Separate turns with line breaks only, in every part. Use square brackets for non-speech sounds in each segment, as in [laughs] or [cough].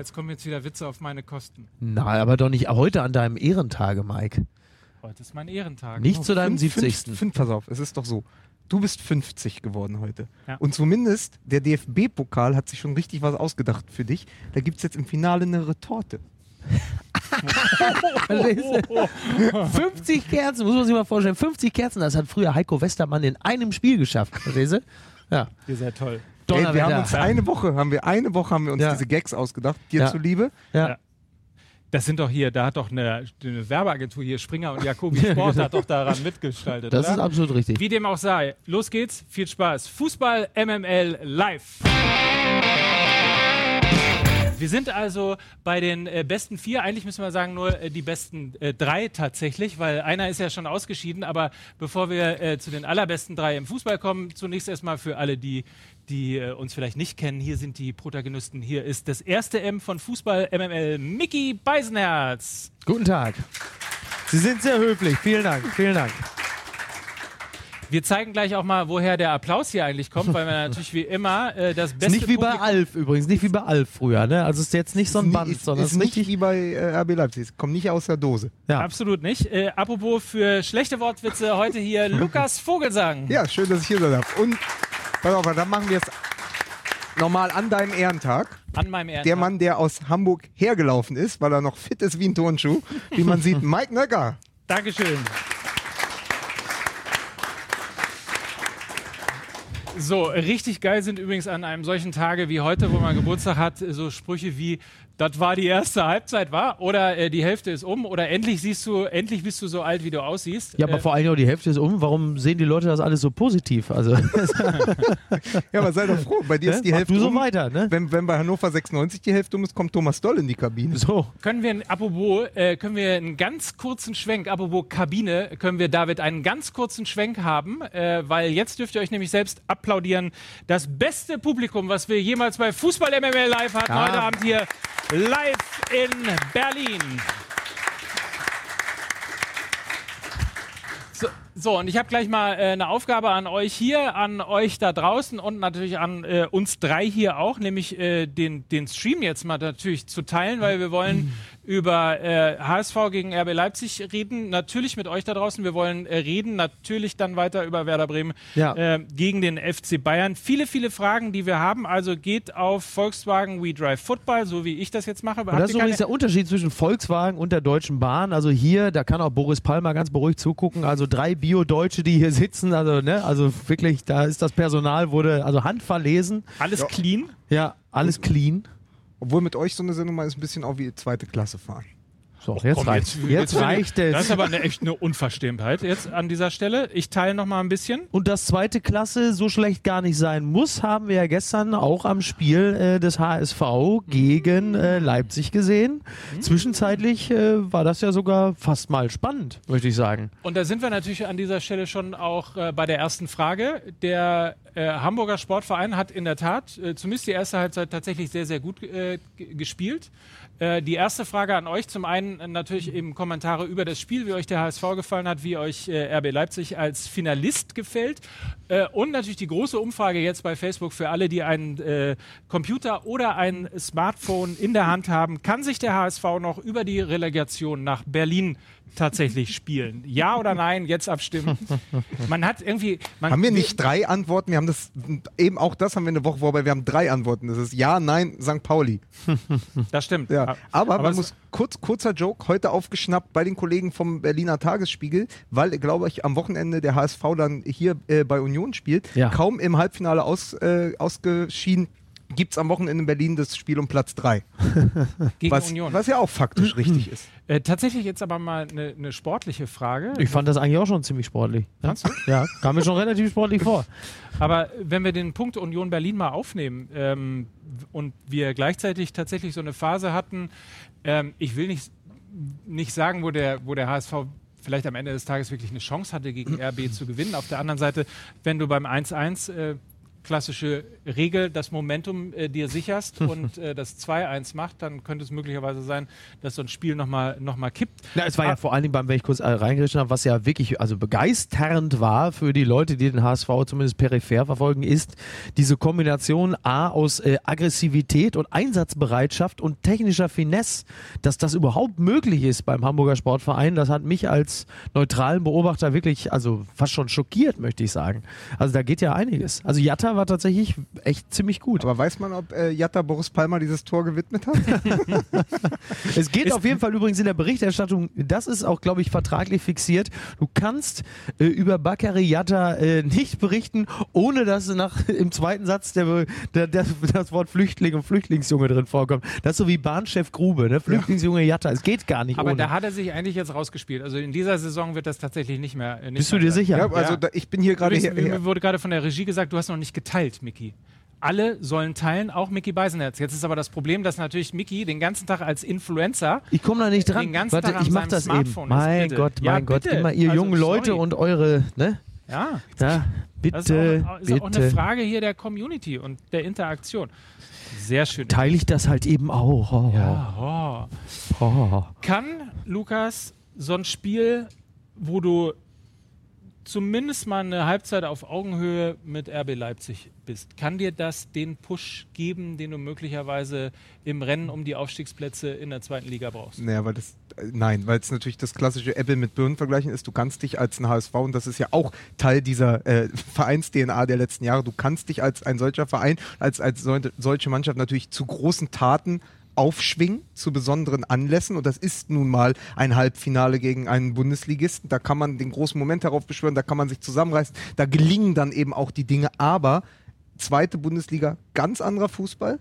Als kommen jetzt wieder Witze auf meine Kosten.
Na, aber doch nicht heute an deinem Ehrentage, Mike.
Heute ist mein Ehrentag.
Nicht zu deinem
Fünf-
70.
Fünf, fünf, pass auf, es ist doch so. Du bist 50 geworden heute.
Ja.
Und zumindest der DFB-Pokal hat sich schon richtig was ausgedacht für dich. Da gibt es jetzt im Finale eine Retorte. [laughs]
50 Kerzen, muss man sich mal vorstellen. 50 Kerzen, das hat früher Heiko Westermann in einem Spiel geschafft. Verstehst du? Ja.
Ihr seid toll.
Ey, wir
Donnerwetter.
haben uns eine Woche, haben wir eine Woche haben wir uns
Ja.
diese Gags ausgedacht, dir
Ja.
zuliebe.
ja.
Das sind doch hier, da hat doch eine, eine Werbeagentur hier, Springer und Jacobi [laughs] Sport, hat doch daran mitgestaltet.
Das
oder?
ist absolut richtig.
Wie dem auch sei. Los geht's, viel Spaß. Fußball MML live. Wir sind also bei den äh, besten vier. Eigentlich müssen wir sagen nur äh, die besten äh, drei tatsächlich, weil einer ist ja schon ausgeschieden. Aber bevor wir äh, zu den allerbesten drei im Fußball kommen, zunächst erstmal für alle, die, die äh, uns vielleicht nicht kennen. Hier sind die Protagonisten. Hier ist das erste M von Fußball MML, Mickey Beisenherz.
Guten Tag. Sie sind sehr höflich. Vielen Dank. Vielen Dank.
Wir zeigen gleich auch mal, woher der Applaus hier eigentlich kommt, weil wir [laughs] natürlich wie immer äh, das
Ist
beste
nicht wie bei
Publikum-
Alf übrigens, nicht wie bei Alf früher, ne? Also es ist jetzt nicht so ein Band,
ist,
sondern
ist
es ist
nicht
richtig.
wie bei äh, RB Leipzig. Es kommt nicht aus der Dose.
Ja.
Absolut nicht. Äh, apropos für schlechte Wortwitze, heute hier [laughs] Lukas Vogelsang.
Ja, schön, dass ich hier sein darf. Und pass auf, dann machen wir es nochmal an deinem Ehrentag.
An meinem Ehrentag.
Der Mann, der aus Hamburg hergelaufen ist, weil er noch fit ist wie ein Turnschuh, wie man sieht, [laughs] Mike Nöcker.
Dankeschön. So, richtig geil sind übrigens an einem solchen Tage wie heute, wo man Geburtstag hat, so Sprüche wie, das war die erste Halbzeit, war? Oder äh, die Hälfte ist um? Oder endlich siehst du, endlich bist du so alt, wie du aussiehst.
Ja, aber
äh,
vor allem auch die Hälfte ist um. Warum sehen die Leute das alles so positiv? Also, [laughs]
Ja, aber sei doch froh, bei dir ist die
Mach
Hälfte
du so
um.
weiter, ne?
Wenn, wenn bei Hannover 96 die Hälfte um ist, kommt Thomas Doll in die Kabine.
So.
Können wir, apropos, äh, können wir einen ganz kurzen Schwenk, apropos Kabine, können wir, David, einen ganz kurzen Schwenk haben, äh, weil jetzt dürft ihr euch nämlich selbst applaudieren. Das beste Publikum, was wir jemals bei Fußball MML Live hatten,
Ja.
heute Abend hier live in Berlin. So, so, und ich habe gleich mal äh, eine Aufgabe an euch hier, an euch da draußen und natürlich an äh, uns drei hier auch, nämlich äh, den, den Stream jetzt mal natürlich zu teilen, weil wir wollen über äh, HSV gegen RB Leipzig reden, natürlich mit euch da draußen. Wir wollen äh, reden, natürlich dann weiter über Werder Bremen
Ja.
äh, gegen den FC Bayern. Viele, viele Fragen, die wir haben. Also geht auf Volkswagen We Drive Football, so wie ich das jetzt mache.
Und das ist übrigens der Unterschied zwischen Volkswagen und der Deutschen Bahn. Also hier, da kann auch Boris Palmer ganz beruhigt zugucken. Also drei Bio-Deutsche, die hier sitzen. Also, ne, also wirklich, da ist das Personal, wurde also handverlesen.
alles
Ja.
clean.
Ja, alles clean.
Obwohl mit euch so eine Sendung mal ist ein bisschen auch wie zweite Klasse fahren.
So, jetzt
Komm,
reicht Jetzt, reicht es.
Das ist aber eine, echt eine Unverschämtheit jetzt an dieser Stelle. Ich teile noch mal ein bisschen.
Und dass zweite Klasse so schlecht gar nicht sein muss, haben wir ja gestern auch am Spiel äh, des HSV gegen äh, Leipzig gesehen. Zwischenzeitlich äh, war das ja sogar fast mal spannend, möchte ich sagen.
Und da sind wir natürlich an dieser Stelle schon auch äh, bei der ersten Frage. Der äh, Hamburger Sportverein hat in der Tat äh, zumindest die erste Halbzeit tatsächlich sehr, sehr gut gespielt. Äh, die erste Frage an euch, zum einen äh, natürlich eben Kommentare über das Spiel, wie euch der HSV gefallen hat, wie euch äh, RB Leipzig als Finalist gefällt äh, und natürlich die große Umfrage jetzt bei Facebook für alle, die einen äh, Computer oder ein Smartphone in der Hand haben. Kann sich der HSV noch über die Relegation nach Berlin tatsächlich [laughs] spielen? Ja oder nein? Jetzt abstimmen. Man hat irgendwie. Man,
Haben wir nicht drei Antworten? Wir haben das, eben auch das haben wir eine Woche vorbei. Wir haben drei Antworten. Das ist Ja, Nein, St. Pauli. [laughs]
Das stimmt.
Ja. Aber, man
es-
muss kurz, kurzer Joke, heute aufgeschnappt bei den Kollegen vom Berliner Tagesspiegel, weil, glaube ich, am Wochenende der HSV dann hier äh, bei Union spielt.
Ja.
Kaum im Halbfinale aus, äh, ausgeschieden, gibt es am Wochenende in Berlin das Spiel um Platz 3. [laughs]
gegen
Was,
Union.
was ja auch faktisch richtig ist.
Äh, tatsächlich jetzt aber mal eine eine sportliche Frage.
Ich fand das eigentlich auch schon ziemlich sportlich.
Du?
ja kam mir schon relativ sportlich vor. [laughs]
Aber wenn wir den Punkt Union Berlin mal aufnehmen ähm, und wir gleichzeitig tatsächlich so eine Phase hatten, ähm, ich will nicht, nicht sagen, wo der, wo der HSV vielleicht am Ende des Tages wirklich eine Chance hatte, gegen [clears throat] RB zu gewinnen. Auf der anderen Seite, wenn du beim 1-1 äh, klassische Regel, das Momentum äh, dir sicherst [laughs] und äh, das 2-1 macht, dann könnte es möglicherweise sein, dass so ein Spiel nochmal noch mal kippt.
Ja, es war ja vor allen Dingen beim, wenn ich kurz äh, reingerichtet habe, was ja wirklich also begeisternd war für die Leute, die den HSV zumindest peripher verfolgen, ist diese Kombination A aus äh, Aggressivität und Einsatzbereitschaft und technischer Finesse, dass das überhaupt möglich ist beim Hamburger Sportverein, das hat mich als neutralen Beobachter wirklich, also fast schon schockiert, möchte ich sagen. Also da geht ja einiges. Also Jatta war tatsächlich echt ziemlich gut.
Aber weiß man, ob äh, Jatta Boris Palmer dieses Tor gewidmet hat? [laughs]
Es geht auf jeden Fall übrigens in der Berichterstattung, das ist auch, glaube ich, vertraglich fixiert. Du kannst äh, über Bakary Yatta äh, nicht berichten, ohne dass nach, im zweiten Satz der, der, der, das Wort Flüchtling und Flüchtlingsjunge drin vorkommt. Das ist so wie Bahnchef Grube, ne? Flüchtlingsjunge Yatta. Es geht gar nicht
Aber
ohne.
da hat er sich eigentlich jetzt rausgespielt. Also in dieser Saison wird das tatsächlich nicht mehr. äh, Nicht
Bist du dir
sein.
sicher?
Ja, also
Ja.
Da, ich bin hier gerade
mir wurde gerade von der Regie gesagt, du hast noch nicht geteilt, Mickey. Alle sollen teilen, auch Mickey Beisenherz. Jetzt ist aber das Problem, dass natürlich Mickey den ganzen Tag als Influencer
Ich komme da nicht dran.
Den ganzen
Warte,
Tag
ich mach
seinem
das eben.
Smartphone ist,
Mein
bitte.
Gott,
Ja,
mein Gott.
bitte.
Immer ihr
Also,
jungen Leute
sorry.
und eure, ne?
Ja,
Ja,
das ist,
bitte,
auch, ist auch eine
bitte.
Frage hier der Community und der Interaktion. Sehr schön.
Teile ich das halt eben auch. Oh,
Ja, oh.
oh.
Kann, Lukas, so ein Spiel, wo du zumindest mal eine Halbzeit auf Augenhöhe mit RB Leipzig bist, kann dir das den Push geben, den du möglicherweise im Rennen um die Aufstiegsplätze in der zweiten Liga brauchst?
Naja, weil das, äh, nein, weil es natürlich das klassische Apple mit Birnen vergleichen ist. Du kannst dich als ein HSV, und das ist ja auch Teil dieser äh, [laughs] Vereins-DNA der letzten Jahre, du kannst dich als ein solcher Verein, als, als sol solche Mannschaft natürlich zu großen Taten aufschwingen zu besonderen Anlässen. Und das ist nun mal ein Halbfinale gegen einen Bundesligisten. Da kann man den großen Moment darauf beschwören, da kann man sich zusammenreißen, da gelingen dann eben auch die Dinge, aber zweite Bundesliga, ganz anderer Fußball,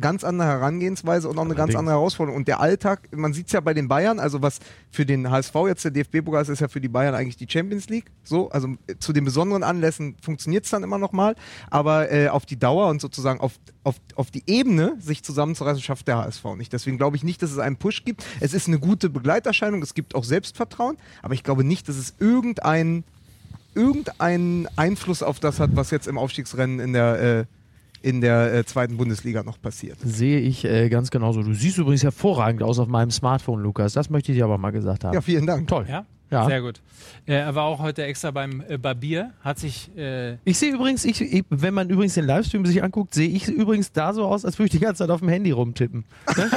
ganz andere Herangehensweise und auch eine ganz andere Herausforderung. Und der Alltag, man sieht es ja bei den Bayern, also was für den HSV jetzt der DFB-Pokal ist, ist ja für die Bayern eigentlich die Champions League. So, also äh, zu den besonderen Anlässen funktioniert es dann immer noch mal, aber äh, auf die Dauer und sozusagen auf, auf, auf die Ebene sich zusammenzureißen, schafft der HSV nicht. Deswegen glaube ich nicht, dass es einen Push gibt. Es ist eine gute Begleiterscheinung, es gibt auch Selbstvertrauen, aber ich glaube nicht, dass es irgendeinen irgendeinen Einfluss auf das hat, was jetzt im Aufstiegsrennen in der, äh, in der äh, zweiten Bundesliga noch passiert.
Sehe ich äh, ganz genauso. Du siehst übrigens hervorragend aus auf meinem Smartphone, Lukas. Das möchte ich dir aber mal gesagt haben.
Ja, vielen Dank.
Toll.
Ja?
Ja.
Sehr gut. Äh, er war auch heute extra beim äh, Barbier, hat sich äh,
Ich sehe übrigens, ich, ich, wenn man übrigens den Livestream sich anguckt, sehe ich übrigens da so aus, als würde ich die ganze Zeit auf dem Handy rumtippen. Ne?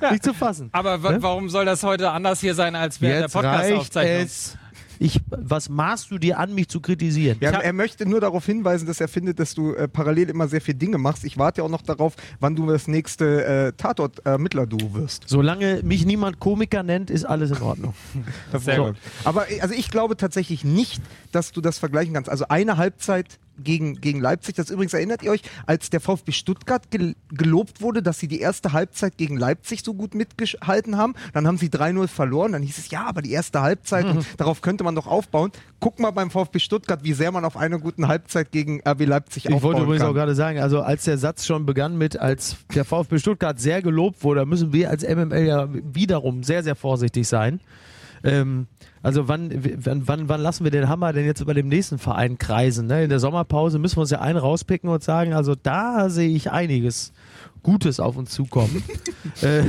[laughs] Nicht zu fassen.
Aber
Ne?
warum soll das heute anders hier sein als während
Jetzt
der Podcast-Aufzeichnung?
Ich, was maßt du dir an, mich zu kritisieren?
Ja, er möchte nur darauf hinweisen, dass er findet, dass du äh, parallel immer sehr viele Dinge machst. Ich warte ja auch noch darauf, wann du das nächste äh, Tatort-Ermittler-Duo wirst.
Solange mich niemand Komiker nennt, ist alles in Ordnung. [laughs]
Sehr
So.
gut.
Aber äh, also ich glaube tatsächlich nicht, dass du das vergleichen kannst. Also eine Halbzeit gegen, gegen Leipzig, das übrigens erinnert ihr euch, als der VfB Stuttgart gel gelobt wurde, dass sie die erste Halbzeit gegen Leipzig so gut mitgehalten haben. Dann haben sie 3-0 verloren. Dann hieß es, ja, aber die erste Halbzeit, und darauf könnte man doch aufbauen. Guck mal beim VfB Stuttgart, wie sehr man auf einer guten Halbzeit gegen RB Leipzig
Ich
aufbauen
wollte übrigens
kann.
auch gerade sagen, also als der Satz schon begann mit, als der VfB Stuttgart sehr gelobt wurde, müssen wir als MML ja wiederum sehr, sehr vorsichtig sein. Ähm, also wann, wann, wann, wann lassen wir den Hammer denn jetzt über dem nächsten Verein kreisen? Ne? In der Sommerpause müssen wir uns ja einen rauspicken und sagen, also da sehe ich einiges Gutes auf uns zukommen. [laughs] äh,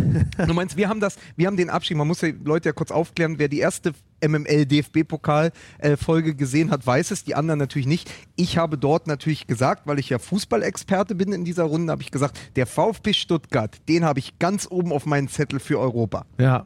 Du meinst, wir haben das, wir haben den Abschied, man muss die Leute ja kurz aufklären, wer die erste MML DFB-Pokal-Folge gesehen hat, weiß es, die anderen natürlich nicht. Ich habe dort natürlich gesagt, weil ich ja Fußballexperte bin in dieser Runde, habe ich gesagt, der VfB Stuttgart, den habe ich ganz oben auf meinen Zettel für Europa.
ja.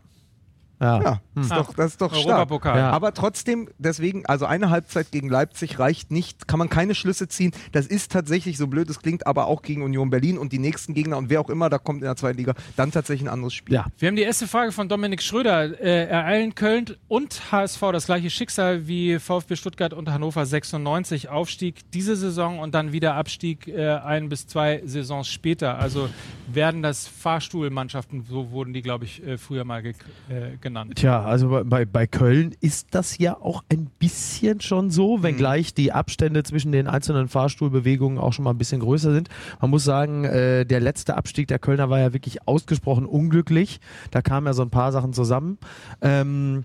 Ja.
Ja, das ist doch, das ist doch stark.
Ja.
Aber trotzdem, deswegen, also eine Halbzeit gegen Leipzig reicht nicht, kann man keine Schlüsse ziehen. Das ist tatsächlich, so blöd es klingt, aber auch gegen Union Berlin und die nächsten Gegner und wer auch immer da kommt in der zweiten Liga, dann tatsächlich ein anderes Spiel.
ja.
Wir haben die erste Frage von Dominik Schröder. Äh, ereilen Köln und HSV das gleiche Schicksal wie VfB Stuttgart und Hannover 96. Aufstieg diese Saison und dann wieder Abstieg äh, ein bis zwei Saisons später. Also werden das Fahrstuhlmannschaften, so wurden die, glaube ich, äh, früher mal ge äh, genannt.
Tja, also bei- bei, Köln ist das ja auch ein bisschen schon so, wenngleich die Abstände zwischen den einzelnen Fahrstuhlbewegungen auch schon mal ein bisschen größer sind. Man muss sagen, äh, der letzte Abstieg der Kölner war ja wirklich ausgesprochen unglücklich. Da kamen ja so ein paar Sachen zusammen. Ähm,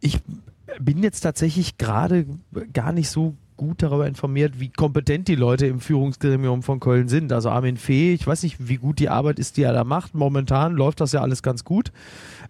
ich bin jetzt tatsächlich gerade gar nicht so gut darüber informiert, wie kompetent die Leute im Führungsgremium von Köln sind. Also Armin Fee, ich weiß nicht, wie gut die Arbeit ist, die er da macht. Momentan läuft das ja alles ganz gut.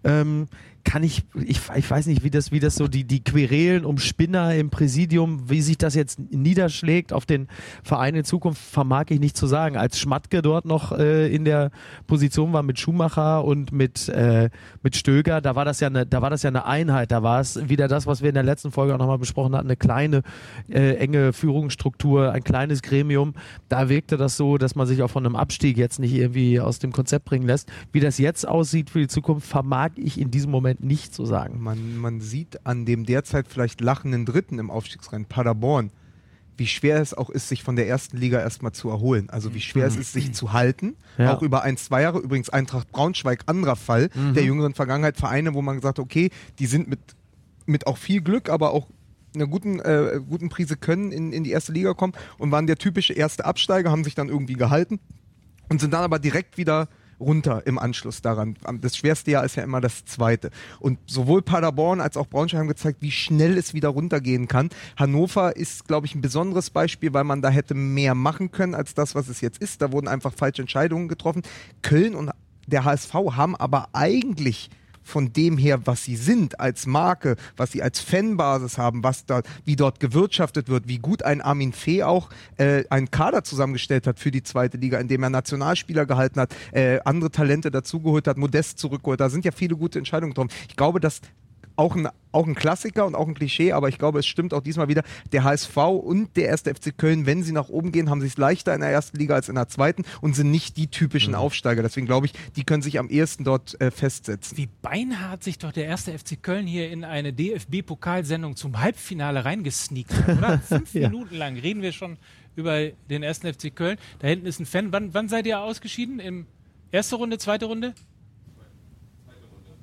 Ähm, kann ich, ich, ich weiß nicht, wie das, wie das so die, die Querelen um Spinner im Präsidium, wie sich das jetzt niederschlägt auf den Verein in Zukunft, vermag ich nicht zu sagen. Als Schmatke dort noch äh, in der Position war mit Schumacher und mit, äh, mit Stöger, da war das ja eine, da war das ja eine Einheit. Da war es wieder das, was wir in der letzten Folge auch nochmal besprochen hatten, eine kleine, äh, enge Führungsstruktur, ein kleines Gremium. Da wirkte das so, dass man sich auch von einem Abstieg jetzt nicht irgendwie aus dem Konzept bringen lässt. Wie das jetzt aussieht für die Zukunft, vermag ich in diesem Moment Moment nicht zu sagen.
Man, man sieht an dem derzeit vielleicht lachenden Dritten im Aufstiegsrennen, Paderborn, wie schwer es auch ist, sich von der ersten Liga erstmal zu erholen. Also wie schwer mhm. es ist, sich zu halten. Ja. Auch über ein, zwei Jahre. Übrigens Eintracht Braunschweig, anderer Fall mhm. der jüngeren Vergangenheit. Vereine, wo man gesagt hat, okay, die sind mit, mit auch viel Glück, aber auch einer guten, äh, guten Prise können in, in die erste Liga kommen und waren der typische erste Absteiger, haben sich dann irgendwie gehalten und sind dann aber direkt wieder runter im Anschluss daran. Das schwerste Jahr ist ja immer das zweite. Und sowohl Paderborn als auch Braunschweig haben gezeigt, wie schnell es wieder runtergehen kann. Hannover ist, glaube ich, ein besonderes Beispiel, weil man da hätte mehr machen können als das, was es jetzt ist. Da wurden einfach falsche Entscheidungen getroffen. Köln und der HSV haben aber eigentlich von dem her, was sie sind als Marke, was sie als Fanbasis haben, was da, wie dort gewirtschaftet wird, wie gut ein Armin Fee auch äh, einen Kader zusammengestellt hat für die zweite Liga, indem er Nationalspieler gehalten hat, äh, andere Talente dazugeholt hat, Modest zurückgeholt. Da sind ja viele gute Entscheidungen getroffen. Ich glaube, dass auch ein, auch ein Klassiker und auch ein Klischee, aber ich glaube, es stimmt auch diesmal wieder. Der HSV und der erste FC Köln, wenn sie nach oben gehen, haben sie es leichter in der ersten Liga als in der zweiten und sind nicht die typischen mhm. Aufsteiger. Deswegen glaube ich, die können sich am ehesten dort äh, festsetzen.
Wie beinahe sich doch der erste FC Köln hier in eine DFB-Pokalsendung zum Halbfinale reingesneakt oder? [laughs] Fünf ja. Minuten lang reden wir schon über den ersten FC Köln. Da hinten ist ein Fan. Wann, wann seid ihr ausgeschieden? Im erste Runde, zweite Runde?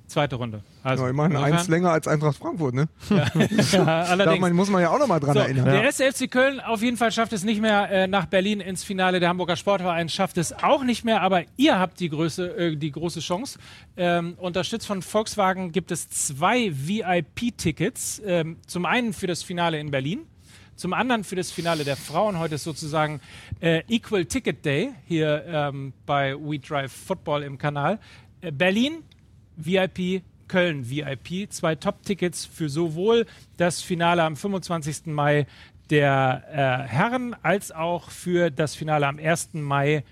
Zweite Runde.
Also, ja, immerhin eins länger als Eintracht Frankfurt, ne? [laughs] Ja, ja allerdings. Da muss man ja auch nochmal dran so, erinnern.
Der erste FC Köln auf jeden Fall schafft es nicht mehr äh, nach Berlin ins Finale. Der Hamburger Sportverein schafft es auch nicht mehr, aber ihr habt die, Größe, äh, die große Chance. Ähm, unterstützt von Volkswagen gibt es zwei VIP-Tickets. Ähm, zum einen für das Finale in Berlin. Zum anderen für das Finale der Frauen. Heute ist sozusagen äh, Equal Ticket Day hier ähm, bei We Drive Football im Kanal. Äh, Berlin VIP, Köln VIP. Zwei Top-Tickets für sowohl das Finale am 25. Mai der äh, Herren als auch für das Finale am 1. Mai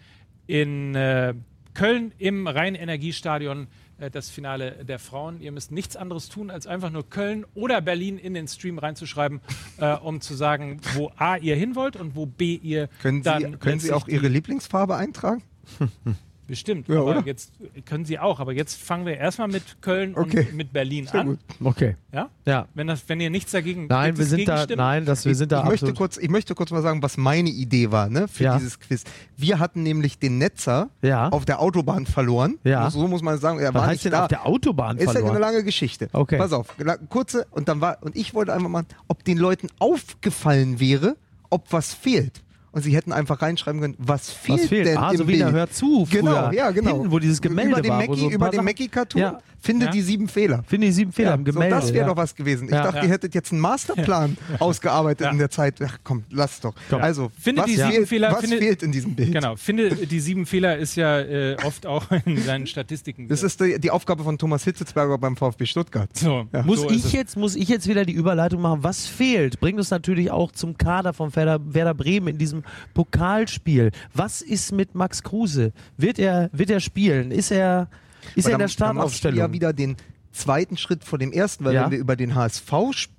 in äh, Köln im Rhein-Energiestadion äh, das Finale der Frauen. Ihr müsst nichts anderes tun, als einfach nur Köln oder Berlin in den Stream reinzuschreiben, [laughs] äh, um zu sagen, wo A ihr hin wollt und wo B ihr
können
dann.
Sie, können Sie auch Ihre Lieblingsfarbe eintragen? [laughs]
Bestimmt, ja, aber oder? jetzt können sie auch, aber jetzt fangen wir erstmal mit Köln okay. und mit Berlin Sehr an. Gut.
Okay.
Ja? Ja. Wenn, das, wenn ihr nichts dagegen
Nein, wir sind da, nein, das, wir sind da
ich möchte, kurz, ich möchte kurz mal sagen, was meine Idee war ne, für ja. dieses Quiz. Wir hatten nämlich den Netzer ja. auf der Autobahn verloren. Ja. So muss man sagen, er
was war heißt nicht denn da. auf der Autobahn
Ist verloren? Ist ja eine lange Geschichte. Okay. Pass auf, kurze, und dann war, und ich wollte einfach mal, ob den Leuten aufgefallen wäre, ob was fehlt und sie hätten einfach reinschreiben können, was fehlt, was fehlt? denn
ah, im so wie Bild? Hört zu.
Früher. Genau, ja, genau.
Hinten, wo dieses Gemälde
über den
war.
Mackie, so über den Mackie-Cartoon. Ja. Finde ja. die sieben Fehler.
Finde die sieben Fehler
ja,
im Gemälde.
So, das wäre doch was gewesen. Ich dachte, ihr hättet jetzt einen Masterplan [laughs] ausgearbeitet in der Zeit. Ach komm, lass doch. Komm. Also,
finde
was,
die sieben
fehlt,
Fehler,
was
finde,
fehlt in diesem Bild?
Genau, finde die sieben Fehler ist ja äh, oft auch in seinen Statistiken.
Das ist die, die, Aufgabe von Thomas Hitzelsberger beim VfB Stuttgart.
So, muss, so ich jetzt, muss ich jetzt wieder die Überleitung machen? Was fehlt? Bringt uns natürlich auch zum Kader von Werder Bremen in diesem Pokalspiel. Was ist mit Max Kruse? Wird er, wird er spielen? Ist er, ist er in der Startaufstellung?
ja wieder den zweiten Schritt vor dem ersten, weil ja. wenn wir über den HSV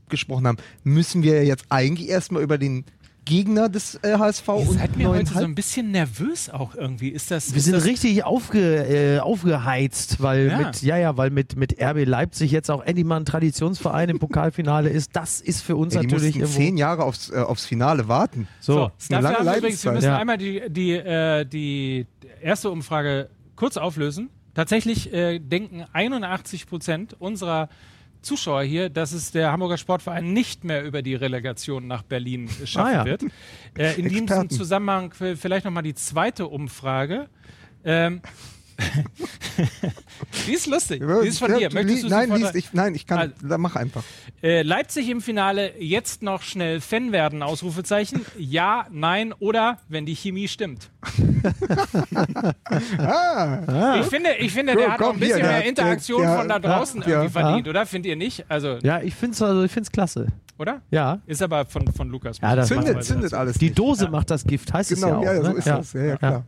gesprochen haben, müssen wir jetzt eigentlich erstmal über den Gegner des äh, HSV.
Ihr seid mir heute so ein bisschen nervös auch irgendwie. Ist das,
Wir
ist
sind
das
richtig aufge, äh, aufgeheizt, weil ja. mit, ja, ja, weil mit, mit RB Leipzig jetzt auch endlich mal ein Traditionsverein im Pokalfinale ist. Das ist für uns
ja,
die natürlich.
Die zehn Jahre aufs, äh, aufs Finale warten.
So, so eine lange wir, übrigens, wir müssen ja. einmal die, die, äh, die erste Umfrage kurz auflösen. Tatsächlich äh, denken 81 Prozent unserer Zuschauer hier, dass es der Hamburger Sportverein nicht mehr über die Relegation nach Berlin schaffen ah, ja. wird. Äh, in diesem Zusammenhang vielleicht nochmal die zweite Umfrage. Ähm, [laughs] die ist lustig. Die ist von
Ja,
dir. Möchtest du
nein, liest, ich, nein, ich kann,
Also-
da mach einfach.
Äh, Leipzig im Finale jetzt noch schnell Fan werden, Ausrufezeichen. Ja, nein oder wenn die Chemie stimmt. [laughs] Ich finde, ich finde der
Komm,
hat auch ein bisschen
hier,
mehr
der-
Interaktion
der-
von da draußen
ja,
irgendwie
ja.
verdient, oder? Findet ihr nicht? Also,
Ja, ich finde es also, ich find's klasse.
oder?
Ja.
Ist aber von, von Lukas.
Ja, das
Zündet, zündet alles.
Die. Dose macht das Gift, heißt es ja
Genau,
auch.
ja, ja, so
ne?
ist das. Ja, ja, klar.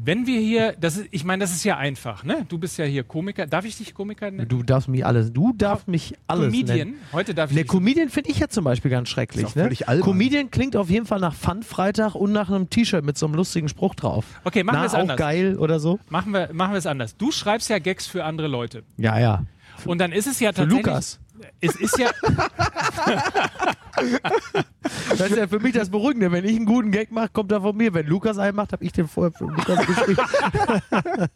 Wenn wir hier, das ist, ich meine, das ist ja einfach, ne? Du bist ja hier Komiker. Darf ich dich Komiker nennen?
Du darfst mich alles, du darfst mich alles
Comedian.
nennen.
Heute darf ich
Ne, Comedian finde ich ja zum Beispiel ganz schrecklich.
Ist auch
ne?
albern.
Comedian klingt auf jeden Fall nach Fun-Freitag und nach einem T-Shirt mit so einem lustigen Spruch drauf.
Okay, machen
Na,
wir es
auch
anders.
geil oder so.
Machen wir, machen wir es anders. Du schreibst ja Gags für andere Leute.
Ja, ja.
Und dann ist es ja
Für
tatsächlich.
Lukas.
Es ist ja. [laughs]
Das ist ja für mich das Beruhigende. Wenn ich einen guten Gag mache, kommt er von mir. Wenn Lukas einen macht, habe ich den vorher für Lukas geschrieben. [laughs]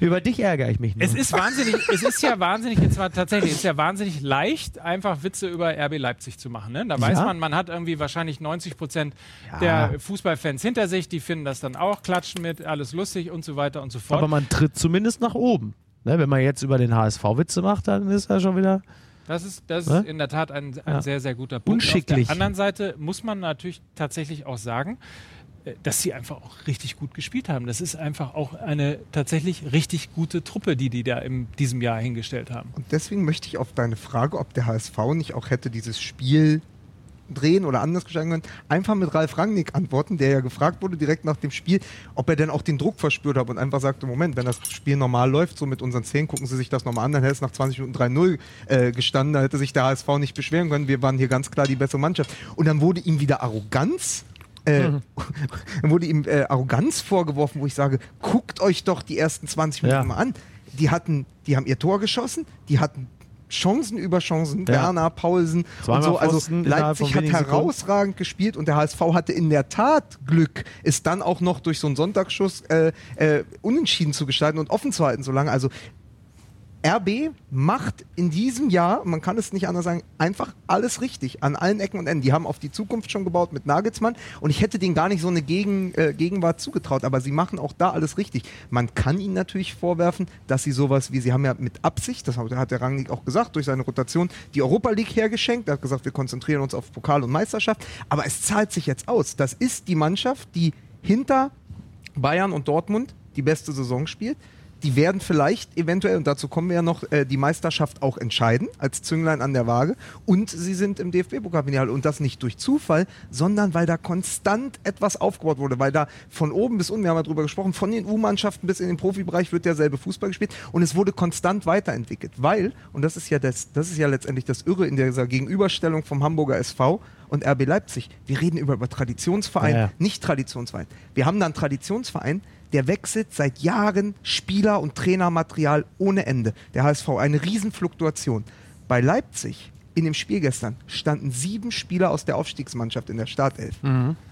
Über dich ärgere ich mich nur.
Es ist wahnsinnig, es ist ja wahnsinnig, jetzt mal tatsächlich, es ist ja wahnsinnig leicht, einfach Witze über RB Leipzig zu machen. Ne? Da weiß
Ja.
man, man hat irgendwie wahrscheinlich 90 Prozent
Ja.
der Fußballfans hinter sich, die finden das dann auch, klatschen mit, alles lustig und so weiter und so fort.
Aber man tritt zumindest nach oben. Ne, wenn man jetzt über den HSV Witze macht, dann ist er schon wieder.
Das ist, das
Ne?
ist in der Tat ein, ein
Ja.
sehr, sehr guter Punkt.
Unschicklich.
Auf der anderen Seite muss man natürlich tatsächlich auch sagen, äh, dass sie einfach auch richtig gut gespielt haben. Das ist einfach auch eine tatsächlich richtig gute Truppe, die die da in diesem Jahr hingestellt haben.
Und deswegen möchte ich auf deine Frage, ob der HSV nicht auch hätte dieses Spiel drehen oder anders gestalten können, einfach mit Ralf Rangnick antworten, der ja gefragt wurde direkt nach dem Spiel, ob er denn auch den Druck verspürt hat und einfach sagte, Moment, wenn das Spiel normal läuft, so mit unseren Zehn, gucken Sie sich das nochmal an, dann hätte es nach 20 Minuten 3-0 äh, gestanden, da hätte sich der HSV nicht beschweren können, wir waren hier ganz klar die bessere Mannschaft. Und dann wurde ihm wieder Arroganz äh, [laughs] dann wurde ihm äh, Arroganz vorgeworfen, wo ich sage, guckt euch doch die ersten 20 Minuten
Ja.
mal an. Die hatten, die haben ihr Tor geschossen, die hatten Chancen über Chancen,
Ja.
Werner, Paulsen
Zweimal
und so. Also
Pfosten
Leipzig hat
wenigen Sekunden.
herausragend gespielt und der HSV hatte in der Tat Glück, ist dann auch noch durch so einen Sonntagsschuss äh, äh, unentschieden zu gestalten und offen zu halten so lange. Also RB macht in diesem Jahr, man kann es nicht anders sagen, einfach alles richtig an allen Ecken und Enden. Die haben auf die Zukunft schon gebaut mit Nagelsmann und ich hätte denen gar nicht so eine Gegen, äh, Gegenwart zugetraut, aber sie machen auch da alles richtig. Man kann ihnen natürlich vorwerfen, dass sie sowas wie, sie haben ja mit Absicht, das hat der Rangnick auch gesagt, durch seine Rotation die Europa League hergeschenkt. Er hat gesagt, wir konzentrieren uns auf Pokal und Meisterschaft, aber es zahlt sich jetzt aus. Das ist die Mannschaft, die hinter Bayern und Dortmund die beste Saison spielt. Die werden vielleicht eventuell, und dazu kommen wir ja noch, äh, die Meisterschaft auch entscheiden, als Zünglein an der Waage. Und sie sind im DFB-Pokalfinale. Und das nicht durch Zufall, sondern weil da konstant etwas aufgebaut wurde. Weil da von oben bis unten, wir haben ja drüber gesprochen, von den U-Mannschaften bis in den Profibereich wird derselbe Fußball gespielt. Und es wurde konstant weiterentwickelt. Weil, und das ist ja, das, das ist ja letztendlich das Irre in dieser Gegenüberstellung vom Hamburger SV und RB Leipzig. Wir reden über, über Traditionsverein,
Ja, ja.
nicht Traditionsverein. Wir haben da einen Traditionsverein, der wechselt seit Jahren Spieler- und Trainermaterial ohne Ende. Der HSV, eine Riesenfluktuation. Bei Leipzig in dem Spiel gestern standen sieben Spieler aus der Aufstiegsmannschaft in der Startelf.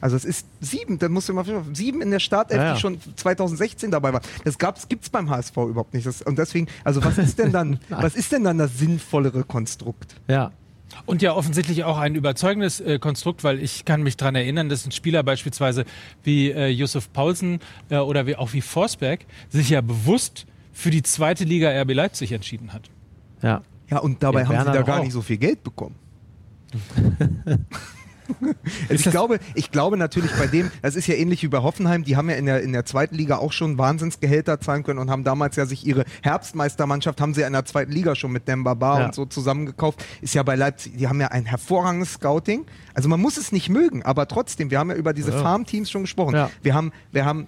Also es ist sieben, da musst du mal sieben in der Startelf,
Ja, ja.
die schon 2016 dabei waren. Das gibt es beim HSV überhaupt nicht. Das, und deswegen, also was ist denn dann, [laughs] was ist denn dann das sinnvollere Konstrukt?
Ja.
Und ja offensichtlich auch ein überzeugendes äh, Konstrukt, weil ich kann mich daran erinnern, dass ein Spieler beispielsweise wie äh, Yusuf Paulsen äh, oder wie, auch wie Forsberg sich ja bewusst für die zweite Liga RB Leipzig entschieden hat.
Ja.
Ja, und dabei
Ja,
haben
Werner
sie da gar
auch.
nicht so viel Geld bekommen. [laughs] [laughs] Also ich, glaube, ich glaube natürlich bei dem, das ist ja ähnlich wie bei Hoffenheim, die haben ja in der, in der zweiten Liga auch schon Wahnsinnsgehälter zahlen können und haben damals ja sich ihre Herbstmeistermannschaft, haben sie ja in der zweiten Liga schon mit Demba Ba
Ja.
und so zusammengekauft. Ist ja bei Leipzig, die haben ja ein hervorragendes Scouting. Also man muss es nicht mögen, aber trotzdem, wir haben ja über diese
Ja.
Farmteams schon gesprochen. Wir haben, wir haben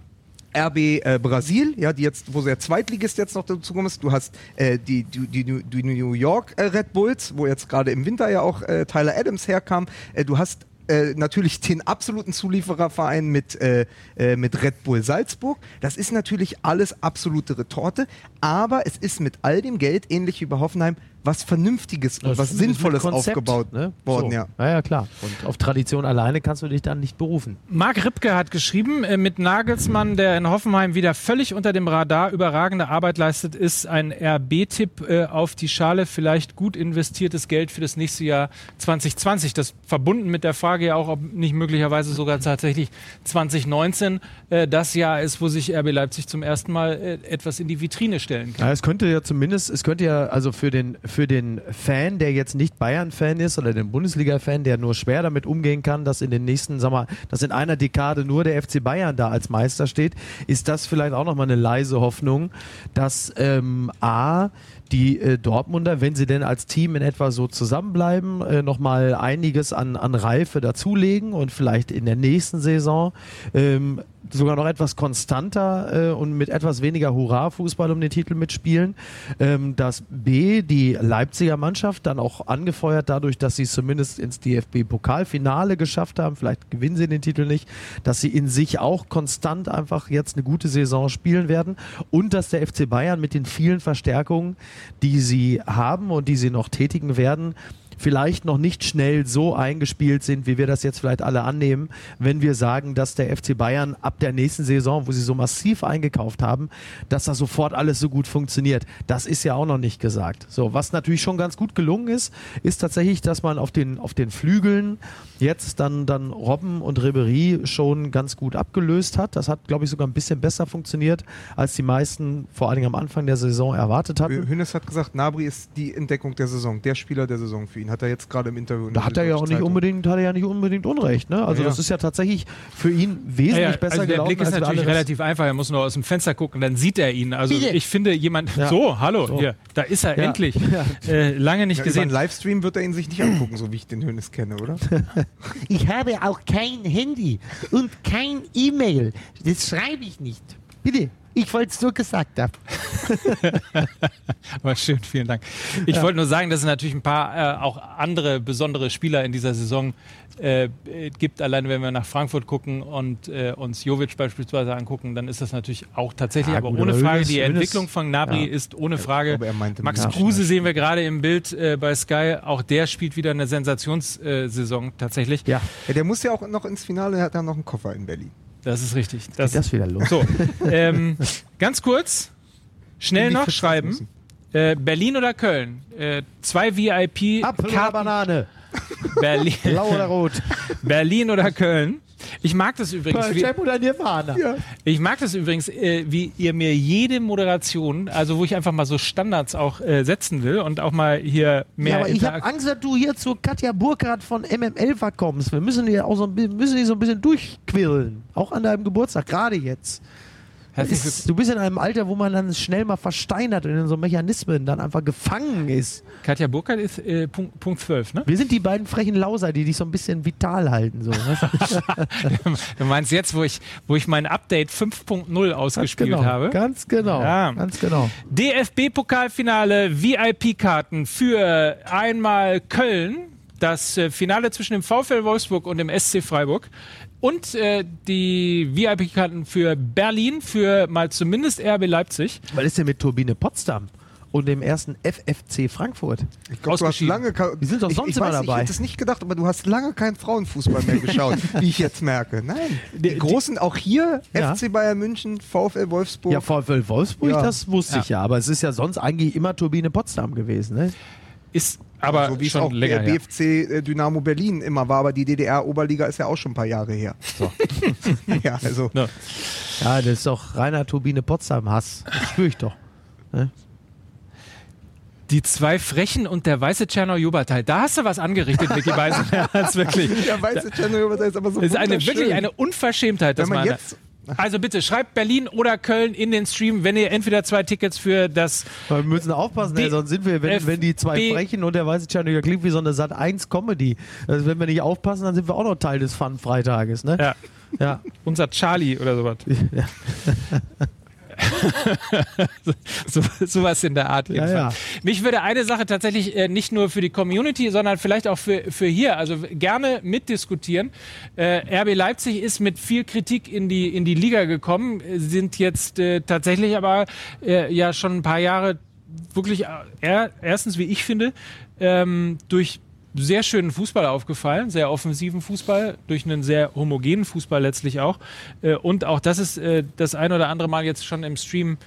RB äh, Brasil, ja, die jetzt, wo der Zweitligist jetzt noch dazu kommt, ist. du hast äh, die, die, die, die New York äh, Red Bulls, wo jetzt gerade im Winter ja auch äh, Tyler Adams herkam. Äh, du hast äh, natürlich den absoluten Zuliefererverein mit, äh, äh, mit Red Bull Salzburg. Das ist natürlich alles absolute Retorte, aber es ist mit all dem Geld, ähnlich wie bei Hoffenheim, was Vernünftiges und
Das
was Sinnvolles
Konzept,
aufgebaut
ne?
worden,
so.
ja.
Ja, ja, klar. Und auf Tradition alleine kannst du dich dann nicht berufen.
Marc Ripke hat geschrieben, äh, mit Nagelsmann, der in Hoffenheim wieder völlig unter dem Radar überragende Arbeit leistet, ist ein RB-Tipp äh, auf die Schale vielleicht gut investiertes Geld für das nächste Jahr 2020. Das verbunden mit der Frage ja auch, ob nicht möglicherweise sogar tatsächlich 2019 äh, das Jahr ist, wo sich RB Leipzig zum ersten Mal äh, etwas in die Vitrine stellen kann.
Ja, es könnte ja zumindest, es könnte ja also für den, für den Fan, der jetzt nicht Bayern-Fan ist oder den Bundesliga-Fan, der nur schwer damit umgehen kann, dass in den nächsten, sag mal, dass in einer Dekade nur der FC Bayern da als Meister steht, ist das vielleicht auch nochmal eine leise Hoffnung, dass ähm, A, die äh, Dortmunder, wenn sie denn als Team in etwa so zusammenbleiben, äh, nochmal einiges an, an Reife dazulegen und vielleicht in der nächsten Saison ähm, sogar noch etwas konstanter äh, und mit etwas weniger Hurra-Fußball um den Titel mitspielen. Ähm, dass B, die Leipziger Mannschaft, dann auch angefeuert dadurch, dass sie es zumindest ins DFB-Pokalfinale geschafft haben, vielleicht gewinnen sie den Titel nicht, dass sie in sich auch konstant einfach jetzt eine gute Saison spielen werden. Und dass der FC Bayern mit den vielen Verstärkungen, die sie haben und die sie noch tätigen werden, vielleicht noch nicht schnell so eingespielt sind, wie wir das jetzt vielleicht alle annehmen, wenn wir sagen, dass der FC Bayern ab der nächsten Saison, wo sie so massiv eingekauft haben, dass da sofort alles so gut funktioniert. Das ist ja auch noch nicht gesagt. So, was natürlich schon ganz gut gelungen ist, ist tatsächlich, dass man auf den, auf den Flügeln jetzt dann, dann Robben und Ribery schon ganz gut abgelöst hat. Das hat, glaube ich, sogar ein bisschen besser funktioniert, als die meisten vor allen Dingen am Anfang der Saison erwartet hatten.
Hönes hat gesagt, Nabri ist die Entdeckung der Saison, der Spieler der Saison für ihn. Hat er jetzt gerade im Interview. in
Da hat er ja auch nicht unbedingt, hat er ja nicht unbedingt Unrecht. Ne? Also
Ja.
das ist ja tatsächlich für ihn wesentlich
Ja, ja,
besser
also der
gelaufen.
Blick ist natürlich relativ einfach. Er muss nur aus dem Fenster gucken, dann sieht er ihn. Also ich finde jemand.
Ja.
So, hallo,
So.
hier, da ist er
Ja.
endlich. [laughs]
Ja.
Äh, lange nicht
Ja, über
gesehen.
einen Livestream wird er ihn sich nicht angucken, so wie ich den Hönes kenne, oder? [laughs]
Ich habe auch kein Handy und kein E-Mail. Das schreibe ich nicht. Bitte, ich wollte es nur gesagt haben. [laughs]
Aber schön, vielen Dank. Ich wollte nur sagen, dass es natürlich ein paar äh, auch andere besondere Spieler in dieser Saison äh, äh, gibt. Allein wenn wir nach Frankfurt gucken und äh, uns Jovic beispielsweise angucken, dann ist das natürlich auch tatsächlich,
Ja,
aber ohne Frage, die Entwicklung von Nabri
Ja.
ist ohne Frage.
Aber er meinte
Max
ja.
Kruse sehen wir gerade im Bild äh, bei Sky. Auch der spielt wieder eine Sensationssaison tatsächlich.
Ja,
Ja, der muss ja auch noch ins Finale, er hat dann noch einen Koffer in Berlin.
Das ist richtig. Das,
das wieder los.
so, ähm, ganz kurz, schnell noch schreiben. Äh, Berlin oder Köln? Äh, zwei
Apfel oder. Banane?
Berlin,
Blau oder rot?
Berlin oder Köln? Ich mag das übrigens. Wie,
oder Nirvana?
ich mag das übrigens, äh, wie ihr mir jede Moderation, also wo ich einfach mal so Standards auch äh, setzen will und auch mal hier mehr.
Ja, aber ich habe Angst, dass du hier zu Katja Burkhardt von MML verkommst. Wir müssen die auch so ein bisschen, müssen die so ein bisschen durchquillen. Auch an deinem Geburtstag, gerade jetzt. Ist, du bist in einem Alter, wo man dann schnell mal versteinert und in so Mechanismen dann einfach gefangen ist.
Katja Burkhardt ist äh, Punkt, Punkt 12, ne?
Wir sind die beiden frechen Lauser, die dich so ein bisschen vital halten. So, [laughs] du?
Meinst jetzt, wo ich, wo ich mein Update 5.0 ausgespielt
genau,
habe?
Ganz genau.
Ja.
Ganz genau.
DFB-Pokalfinale VIP-Karten für einmal Köln, das äh, Finale zwischen dem VfL Wolfsburg und dem SC Freiburg und äh, die VIP-Karten für Berlin für mal zumindest RB Leipzig.
Was ist denn mit Turbine Potsdam und dem ersten FFC Frankfurt?
Ich glaube, du hast lange
Die sind doch
ich,
sonst
ich
immer
weiß, nicht,
dabei.
Ich hätte es nicht gedacht, aber du hast lange keinen Frauenfußball mehr geschaut, [laughs] wie ich jetzt merke. Nein. Die,
Die-
großen auch hier,
Ja.
FC Bayern München, VfL Wolfsburg.
Ja, VfL Wolfsburg,
Ja.
das wusste ich ja. Aber es ist ja sonst eigentlich immer Turbine Potsdam gewesen. Ne?
Ist aber
so wie es
schon
auch
länger
der. BFC äh, Dynamo Berlin immer war, aber die DDR-Oberliga ist ja auch schon ein paar Jahre her. So. [laughs] ja, also
Ja.
Ja, das ist doch reiner Turbine Potsdam-Hass. Das spüre ich doch.
Die zwei Frechen und der weiße Tschernow-Joberteil. Da hast du was angerichtet, Micky Beisenherz, [laughs] wirklich.
der weiße Tschernobyl ist aber so
Das ist eine, wirklich eine Unverschämtheit, das
Wenn man jetzt
Also bitte, schreibt Berlin oder Köln in den Stream, wenn ihr entweder zwei Tickets für das
Wir müssen aufpassen, ey, sonst sind wir, wenn, wenn die zwei
FB
Frechen und der weiße Tschernobyl klingt wie so eine Sat 1 Comedy. Also wenn wir nicht aufpassen, dann sind wir auch noch Teil des Fun-Freitages. Ne?
Ja,
Ja.
unser Charlie oder sowas. [laughs] [laughs] [laughs] so, sowas in der Art.
Ja,
jedenfalls. Mich würde eine Sache tatsächlich äh, nicht nur für die Community, sondern vielleicht auch für, für hier, also gerne mitdiskutieren. Äh, RB Leipzig ist mit viel Kritik in die, in die Liga gekommen, sind jetzt äh, tatsächlich aber äh, ja schon ein paar Jahre wirklich äh, er, erstens, wie ich finde, ähm, durch sehr schönen Fußball aufgefallen, sehr offensiven Fußball, durch einen sehr homogenen Fußball letztlich auch. Äh, und auch das ist äh, das ein oder andere Mal jetzt schon im Stream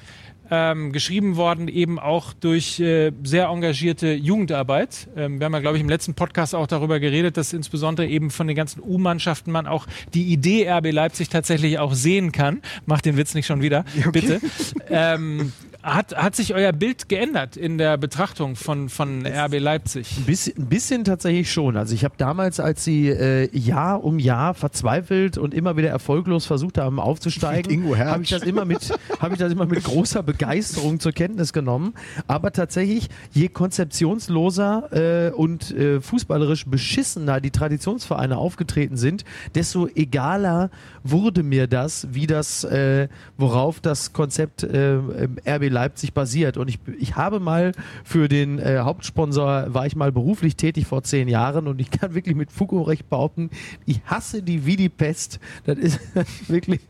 ähm, geschrieben worden, eben auch durch äh, sehr engagierte Jugendarbeit. Ähm, wir haben ja, glaube ich, im letzten Podcast auch darüber geredet, dass insbesondere eben von den ganzen U-Mannschaften man auch die Idee RB Leipzig tatsächlich auch sehen kann. Macht den Witz nicht schon wieder, [laughs] okay. bitte. Ähm, hat, hat sich euer Bild geändert in der Betrachtung von, von RB Leipzig?
Ein bisschen, ein bisschen tatsächlich schon. Also ich habe damals, als sie äh, Jahr um Jahr verzweifelt und immer wieder erfolglos versucht haben aufzusteigen, habe ich das immer mit, [laughs] habe ich das immer mit großer Begeisterung zur Kenntnis genommen. Aber tatsächlich, je konzeptionsloser äh, und äh, fußballerisch beschissener die Traditionsvereine aufgetreten sind, desto egaler wurde mir das, wie das, äh, worauf das Konzept äh, RB Leipzig basiert. Und ich, ich habe mal für den äh, Hauptsponsor, war ich mal beruflich tätig vor zehn Jahren und ich kann [laughs] wirklich mit und Recht behaupten, ich hasse die wie die Pest. Das ist [laughs] wirklich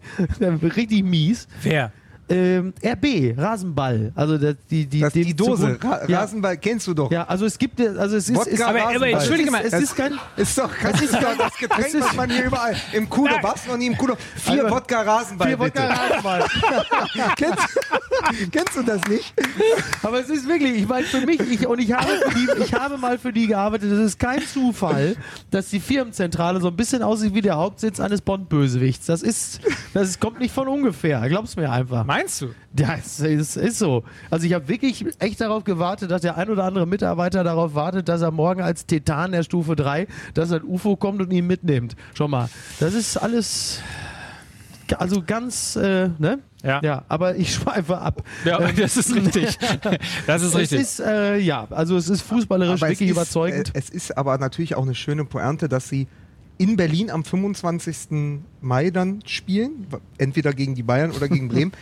richtig mies.
Wer?
Ähm, RB, Rasenball. Also das, die, die,
das
die,
die Dose, Ra ja. Rasenball kennst du doch.
Ja, also es gibt, also es ist,
Wodka,
ist
aber, aber entschuldige mal,
es ist, kein, ist doch, das ist doch das Getränk, was man hier [laughs] überall im Kudo, was noch nie im Kudo, vier
Also,
Wodka Rasenball
Vier. Wodka Rasenball. [laughs]
kennst, kennst du das nicht?
Aber es ist wirklich, ich meine, für mich, ich, und ich habe, für die, ich habe mal für die gearbeitet, es ist kein Zufall, dass die Firmenzentrale so ein bisschen aussieht wie der Hauptsitz eines Bond-Bösewichts. Das ist, das ist, kommt nicht von ungefähr, glaub's mir einfach.
Meinst du?
Ja, es ist, ist so. Also ich habe wirklich echt darauf gewartet, dass der ein oder andere Mitarbeiter darauf wartet, dass er morgen als Titan der Stufe 3, dass ein UFO kommt und ihn mitnimmt. Schon mal. Das ist alles, also ganz, äh, ne?
Ja.
Ja, aber ich schweife ab.
Ja, [laughs] das ist richtig. Das ist
Es
richtig.
ist, äh, ja, also es ist fußballerisch
Aber es
wirklich
ist,
überzeugend.
Äh, es ist aber natürlich auch eine schöne Pointe, dass sie in Berlin am 25. Mai dann spielen, entweder gegen die Bayern oder gegen Bremen. [laughs]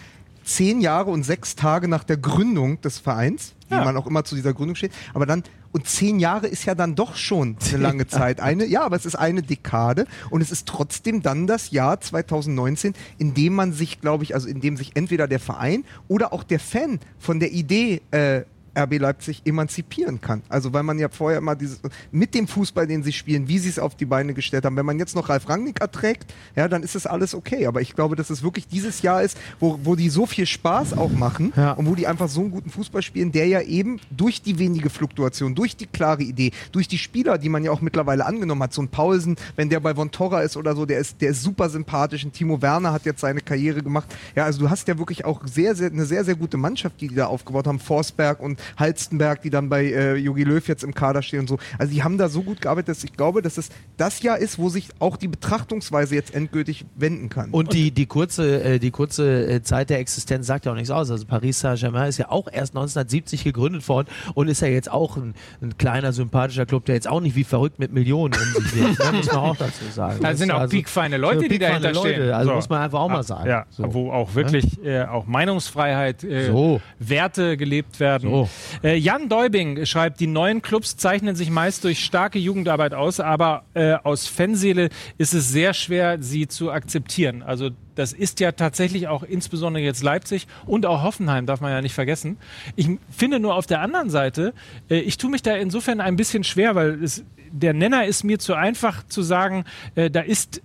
Zehn Jahre und sechs Tage nach der Gründung des Vereins, wie
Ja.
man auch immer zu dieser Gründung steht. Aber dann, und zehn Jahre ist ja dann doch schon eine lange Zeit. Eine, ja, aber es ist eine Dekade und es ist trotzdem dann das Jahr 2019, in dem man sich, glaube ich, also in dem sich entweder der Verein oder auch der Fan von der Idee äh, RB Leipzig emanzipieren kann. Also weil man ja vorher immer dieses mit dem Fußball, den sie spielen, wie sie es auf die Beine gestellt haben, wenn man jetzt noch Ralf Rangnick erträgt, ja, dann ist es alles okay. Aber ich glaube, dass es wirklich dieses Jahr ist, wo, wo die so viel Spaß auch machen
Ja.
und wo die einfach so einen guten Fußball spielen, der ja eben durch die wenige Fluktuation, durch die klare Idee, durch die Spieler, die man ja auch mittlerweile angenommen hat, so ein Paulsen, wenn der bei Von Torra ist oder so, der ist, der ist super sympathisch. Ein Timo Werner hat jetzt seine Karriere gemacht. Ja, also du hast ja wirklich auch sehr, sehr, eine sehr, sehr gute Mannschaft, die die da aufgebaut haben. Forsberg und Halstenberg, die dann bei äh, Jogi Löw jetzt im Kader stehen und so. Also die haben da so gut gearbeitet, dass ich glaube, dass es das Jahr ist, wo sich auch die Betrachtungsweise jetzt endgültig wenden kann.
Und die, die kurze, äh, die kurze äh, Zeit der Existenz sagt ja auch nichts aus. Also Paris Saint-Germain ist ja auch erst 1970 gegründet worden und ist ja jetzt auch ein, ein kleiner, sympathischer Club, der jetzt auch nicht wie verrückt mit Millionen um sich wirft. Ne? Muss man auch dazu sagen.
Da sind auch
also,
piekfeine Leute, die dahinter
Leute,
stehen.
Also
So.
muss man einfach auch mal sagen.
Ja,
So.
wo auch wirklich äh, auch Meinungsfreiheit, äh,
So.
Werte gelebt werden.
So.
Äh, Jan Deubing schreibt, die neuen Clubs zeichnen sich meist durch starke Jugendarbeit aus, aber äh, aus Fanseele ist es sehr schwer, sie zu akzeptieren. Also das ist ja tatsächlich auch insbesondere jetzt Leipzig und auch Hoffenheim, darf man ja nicht vergessen. Ich finde nur auf der anderen Seite, äh, ich tue mich da insofern ein bisschen schwer, weil es, der Nenner ist mir zu einfach zu sagen, äh, da ist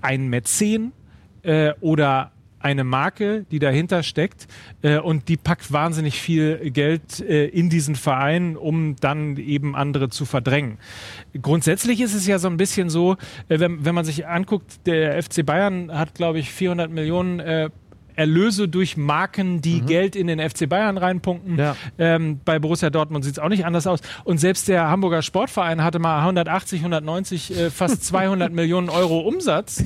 ein Mäzen äh, oder eine Marke, die dahinter steckt äh, und die packt wahnsinnig viel Geld äh, in diesen Verein, um dann eben andere zu verdrängen. Grundsätzlich ist es ja so ein bisschen so, äh, wenn, wenn man sich anguckt, der FC Bayern hat, glaube ich, 400 Millionen äh, Erlöse durch Marken, die Geld in den FC Bayern reinpumpen.
Ja.
Ähm, bei Borussia Dortmund sieht es auch nicht anders aus. Und selbst der Hamburger Sportverein hatte mal 180, 190, äh, fast [laughs] 200 Millionen Euro Umsatz.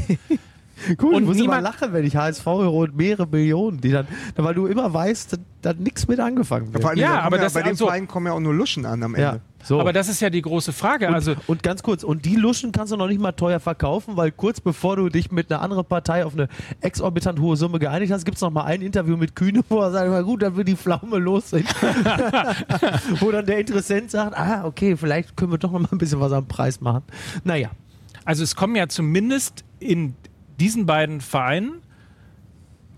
Cool,
Und
ich muss immer lachen, wenn ich HSV höre und mehrere Millionen, die dann, weil du immer weißt, da nichts mit angefangen wird.
Vor allem,
Ja, aber das-
bei dem
also-
Verein kommen ja auch nur Luschen an am Ende.
Ja, so.
Aber das ist ja die große Frage.
und,
also
und ganz kurz, und die Luschen kannst du noch nicht mal teuer verkaufen, weil kurz bevor du dich mit einer anderen Partei auf eine exorbitant hohe Summe geeinigt hast, gibt es noch mal ein Interview mit Kühne, wo er sagt, na gut, dann wird die Pflaume los sind. [laughs] [laughs] wo dann der Interessent sagt, ah, okay, vielleicht können wir doch noch mal ein bisschen was am Preis machen. Naja,
Also es kommen ja zumindest in diesen beiden Vereinen,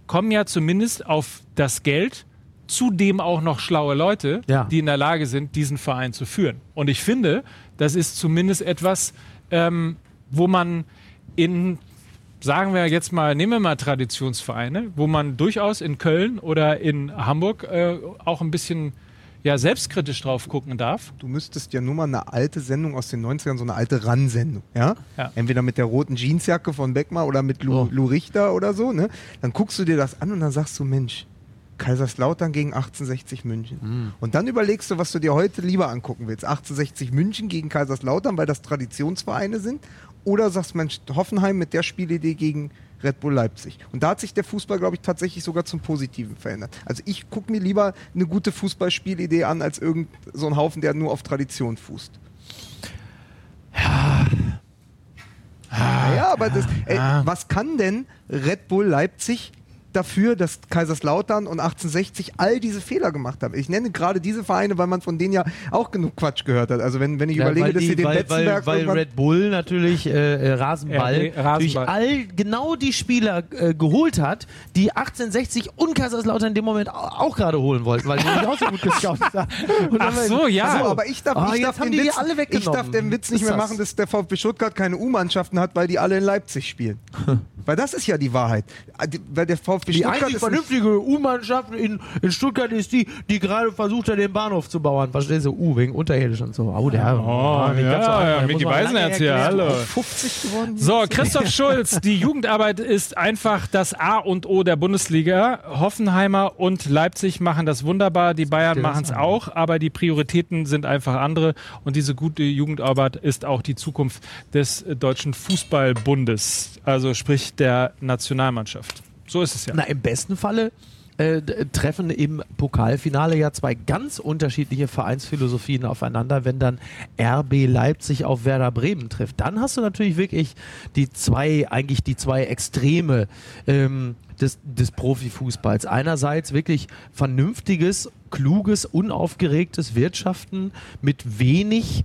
kommen ja zumindest auf das Geld zudem auch noch schlaue Leute,
Ja.
die in der Lage sind, diesen Verein zu führen. Und ich finde, das ist zumindest etwas, ähm, wo man in, sagen wir jetzt mal, nehmen wir mal Traditionsvereine, wo man durchaus in Köln oder in Hamburg äh, auch ein bisschen ja, selbstkritisch drauf gucken darf.
Du müsstest ja nur mal eine alte Sendung aus den 90ern, so eine alte Ran-Sendung, ja?
Ja.
Entweder mit der roten Jeansjacke von Beckmar oder mit Lou,
Oh.
Lou Richter oder so, ne? Dann guckst du dir das an und dann sagst du, Mensch, Kaiserslautern gegen 1860 München.
Hm.
Und dann überlegst du, was du dir heute lieber angucken willst. 1860 München gegen Kaiserslautern, weil das Traditionsvereine sind. Oder sagst, Mensch, Hoffenheim mit der Spielidee gegen Red Bull Leipzig. Und da hat sich der Fußball, glaube ich, tatsächlich sogar zum Positiven verändert. Also ich gucke mir lieber eine gute Fußballspielidee an, als irgend so ein Haufen, der nur auf Tradition fußt. Ja. Ja, aber das, ey,
Ah.
was kann denn Red Bull Leipzig dafür, dass Kaiserslautern und 1860 all diese Fehler gemacht haben? Ich nenne gerade diese Vereine, weil man von denen ja auch genug Quatsch gehört hat. Also wenn, wenn ich
Ja,
überlege, dass
die-
sie den
weil,
Betzenberg
weil, weil Red Bull natürlich äh, äh, Rasenball,
RB Rasenball.
durch all genau die Spieler äh, geholt hat, die 1860 und Kaiserslautern in dem Moment au- auch gerade holen wollten, weil die nämlich auch so gut gescoutet haben. [laughs]
Ach so, ja.
So, aber ich darf,
Ah,
ich darf den Witz,
alle
ich darf den Witz nicht mehr
das?
machen, dass der VfB Stuttgart keine U-Mannschaften hat, weil die alle in Leipzig spielen. [laughs] weil das ist ja die Wahrheit. Ah, die- Weil der VfB
Die
Stuttgart
einzig vernünftige U-Mannschaft in, in Stuttgart ist die, die gerade versucht hat, den Bahnhof zu bauen. Verstehst du? U, wegen unterirdisch und so. Oh, der.
Oh,
nicht ganz so
ja, ja,
muss man lange
Beisenherz hier, hallo.
50 geworden.
So, Christoph Schulz, die Jugendarbeit ist einfach das A und O der Bundesliga. Hoffenheimer und Leipzig machen das wunderbar, die Bayern machen es auch, aber die Prioritäten sind einfach andere und diese gute Jugendarbeit ist auch die Zukunft des deutschen Fußballbundes, also sprich der Nationalmannschaft. So ist es ja.
Na, im besten Falle äh, treffen im Pokalfinale ja zwei ganz unterschiedliche Vereinsphilosophien aufeinander, wenn dann RB Leipzig auf Werder Bremen trifft. Dann hast du natürlich wirklich die zwei, eigentlich die zwei Extreme ähm, des, des Profifußballs. Einerseits wirklich vernünftiges, kluges, unaufgeregtes Wirtschaften mit wenig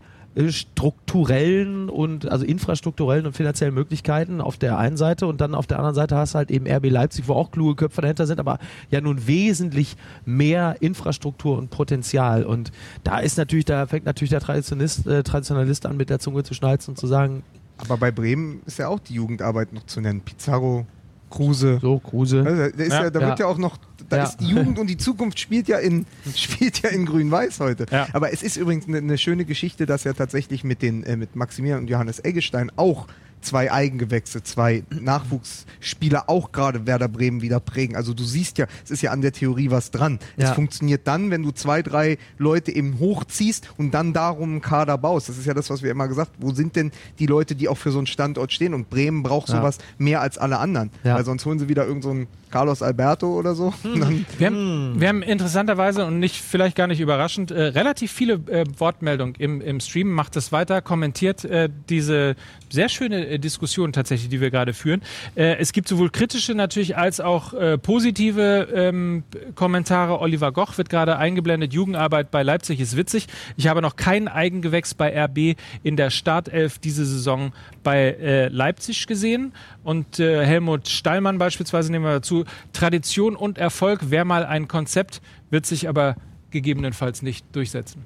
strukturellen und also infrastrukturellen und finanziellen Möglichkeiten auf der einen Seite und dann auf der anderen Seite hast du halt eben RB Leipzig, wo auch kluge Köpfe dahinter sind, aber ja nun wesentlich mehr Infrastruktur und Potenzial und da ist natürlich, da fängt natürlich der Traditionalist, äh, Traditionalist an mit der Zunge zu schnalzen und zu sagen,
Aber bei Bremen ist ja auch die Jugendarbeit noch zu nennen. Pizarro, Kruse.
so Kruse.
Also, da ist ja,
Ja.
da wird ja auch noch, da
Ja.
ist die Jugend und die Zukunft spielt ja in, [laughs] spielt ja in Grün-Weiß heute.
Ja.
Aber es ist übrigens eine, eine schöne Geschichte, dass ja tatsächlich mit den, äh, mit Maximilian und Johannes Eggestein auch zwei Eigengewächse, zwei Nachwuchsspieler auch gerade Werder Bremen wieder prägen. Also du siehst ja, es ist ja an der Theorie was dran. Es
Ja.
funktioniert dann, wenn du zwei, drei Leute eben hochziehst und dann darum einen Kader baust. Das ist ja das, was wir immer gesagt haben. Wo sind denn die Leute, die auch für so einen Standort stehen? Und Bremen braucht
Ja.
sowas mehr als alle anderen.
Ja.
Weil sonst holen sie wieder irgendeinen so Carlos Alberto oder so. Dann,
Wir haben, wir haben interessanterweise und nicht vielleicht gar nicht überraschend äh, relativ viele äh, Wortmeldungen im, im Stream. Macht es weiter, kommentiert äh, diese sehr schöne äh, Diskussion tatsächlich, die wir gerade führen. Äh, es gibt sowohl kritische natürlich als auch äh, positive ähm, Kommentare. Oliver Goch wird gerade eingeblendet. Jugendarbeit bei Leipzig ist witzig. Ich habe noch kein Eigengewächs bei RB in der Startelf diese Saison bei äh, Leipzig gesehen. Und äh, Helmut Stallmann beispielsweise nehmen wir dazu. Tradition und Erfolg wäre mal ein Konzept, wird sich aber gegebenenfalls nicht durchsetzen.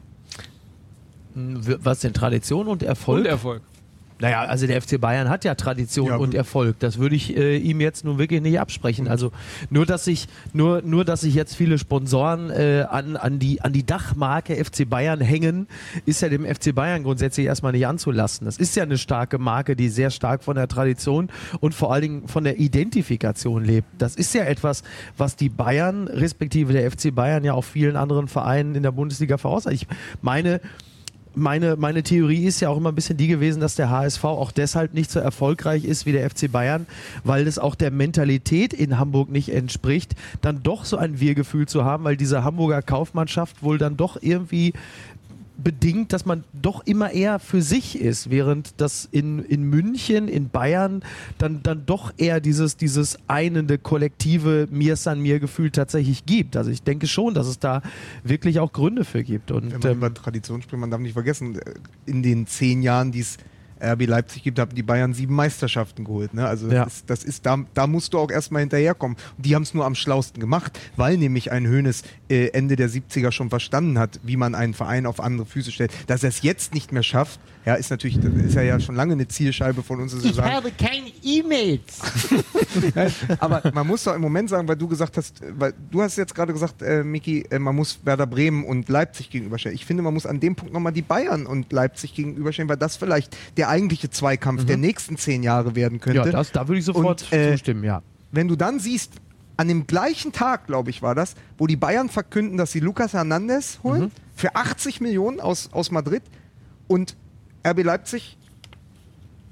Was denn Tradition und Erfolg?
Und Erfolg.
Naja, also der FC Bayern hat ja Tradition
Ja,
und. Erfolg. Das würde ich äh, ihm jetzt nun wirklich nicht absprechen. Also nur, dass sich nur, nur, dass sich jetzt viele Sponsoren äh, an, an, die, an die Dachmarke FC Bayern hängen, ist ja dem FC Bayern grundsätzlich erstmal nicht anzulassen. Das ist ja eine starke Marke, die sehr stark von der Tradition und vor allen Dingen von der Identifikation lebt. Das ist ja etwas, was die Bayern, respektive der FC Bayern ja auch vielen anderen Vereinen in der Bundesliga voraus. Ich meine, meine, meine Theorie ist ja auch immer ein bisschen die gewesen, dass der HSV auch deshalb nicht so erfolgreich ist wie der FC Bayern, weil es auch der Mentalität in Hamburg nicht entspricht, dann doch so ein Wir-Gefühl zu haben, weil diese Hamburger Kaufmannschaft wohl dann doch irgendwie bedingt, dass man doch immer eher für sich ist, während das in, in München, in Bayern dann, dann doch eher dieses, dieses einende, kollektive Mir san mir Gefühl tatsächlich gibt. Also ich denke schon, dass es da wirklich auch Gründe für gibt. Und
wenn man
ähm,
über Tradition spricht, man darf nicht vergessen, äh, in den zehn Jahren, die es RB Leipzig gibt, haben die Bayern sieben Meisterschaften geholt. Ne? Also
Ja.
das ist, das ist da, da musst du auch erstmal hinterherkommen. Und die haben es nur am schlausten gemacht, weil nämlich ein Hönes äh, Ende der 70er schon verstanden hat, wie man einen Verein auf andere Füße stellt. Dass er es jetzt nicht mehr schafft, ja, ist natürlich, das ist ja, ja schon lange eine Zielscheibe von uns.
Ich
sagen,
habe keine E-Mails. [laughs]
aber man muss doch im Moment sagen, weil du gesagt hast, weil du hast jetzt gerade gesagt, äh, Miki, äh, man muss Werder Bremen und Leipzig gegenüberstellen. Ich finde, man muss an dem Punkt nochmal die Bayern und Leipzig gegenüberstellen, weil das vielleicht der eigentliche Zweikampf der nächsten zehn Jahre werden könnte.
Ja, das, da würde ich sofort
Und, äh,
zustimmen, ja.
Wenn du dann siehst, an dem gleichen Tag, glaube ich, war das, wo die Bayern verkünden, dass sie Lucas Hernandez holen
Mhm.
für 80 Millionen aus, aus Madrid und RB Leipzig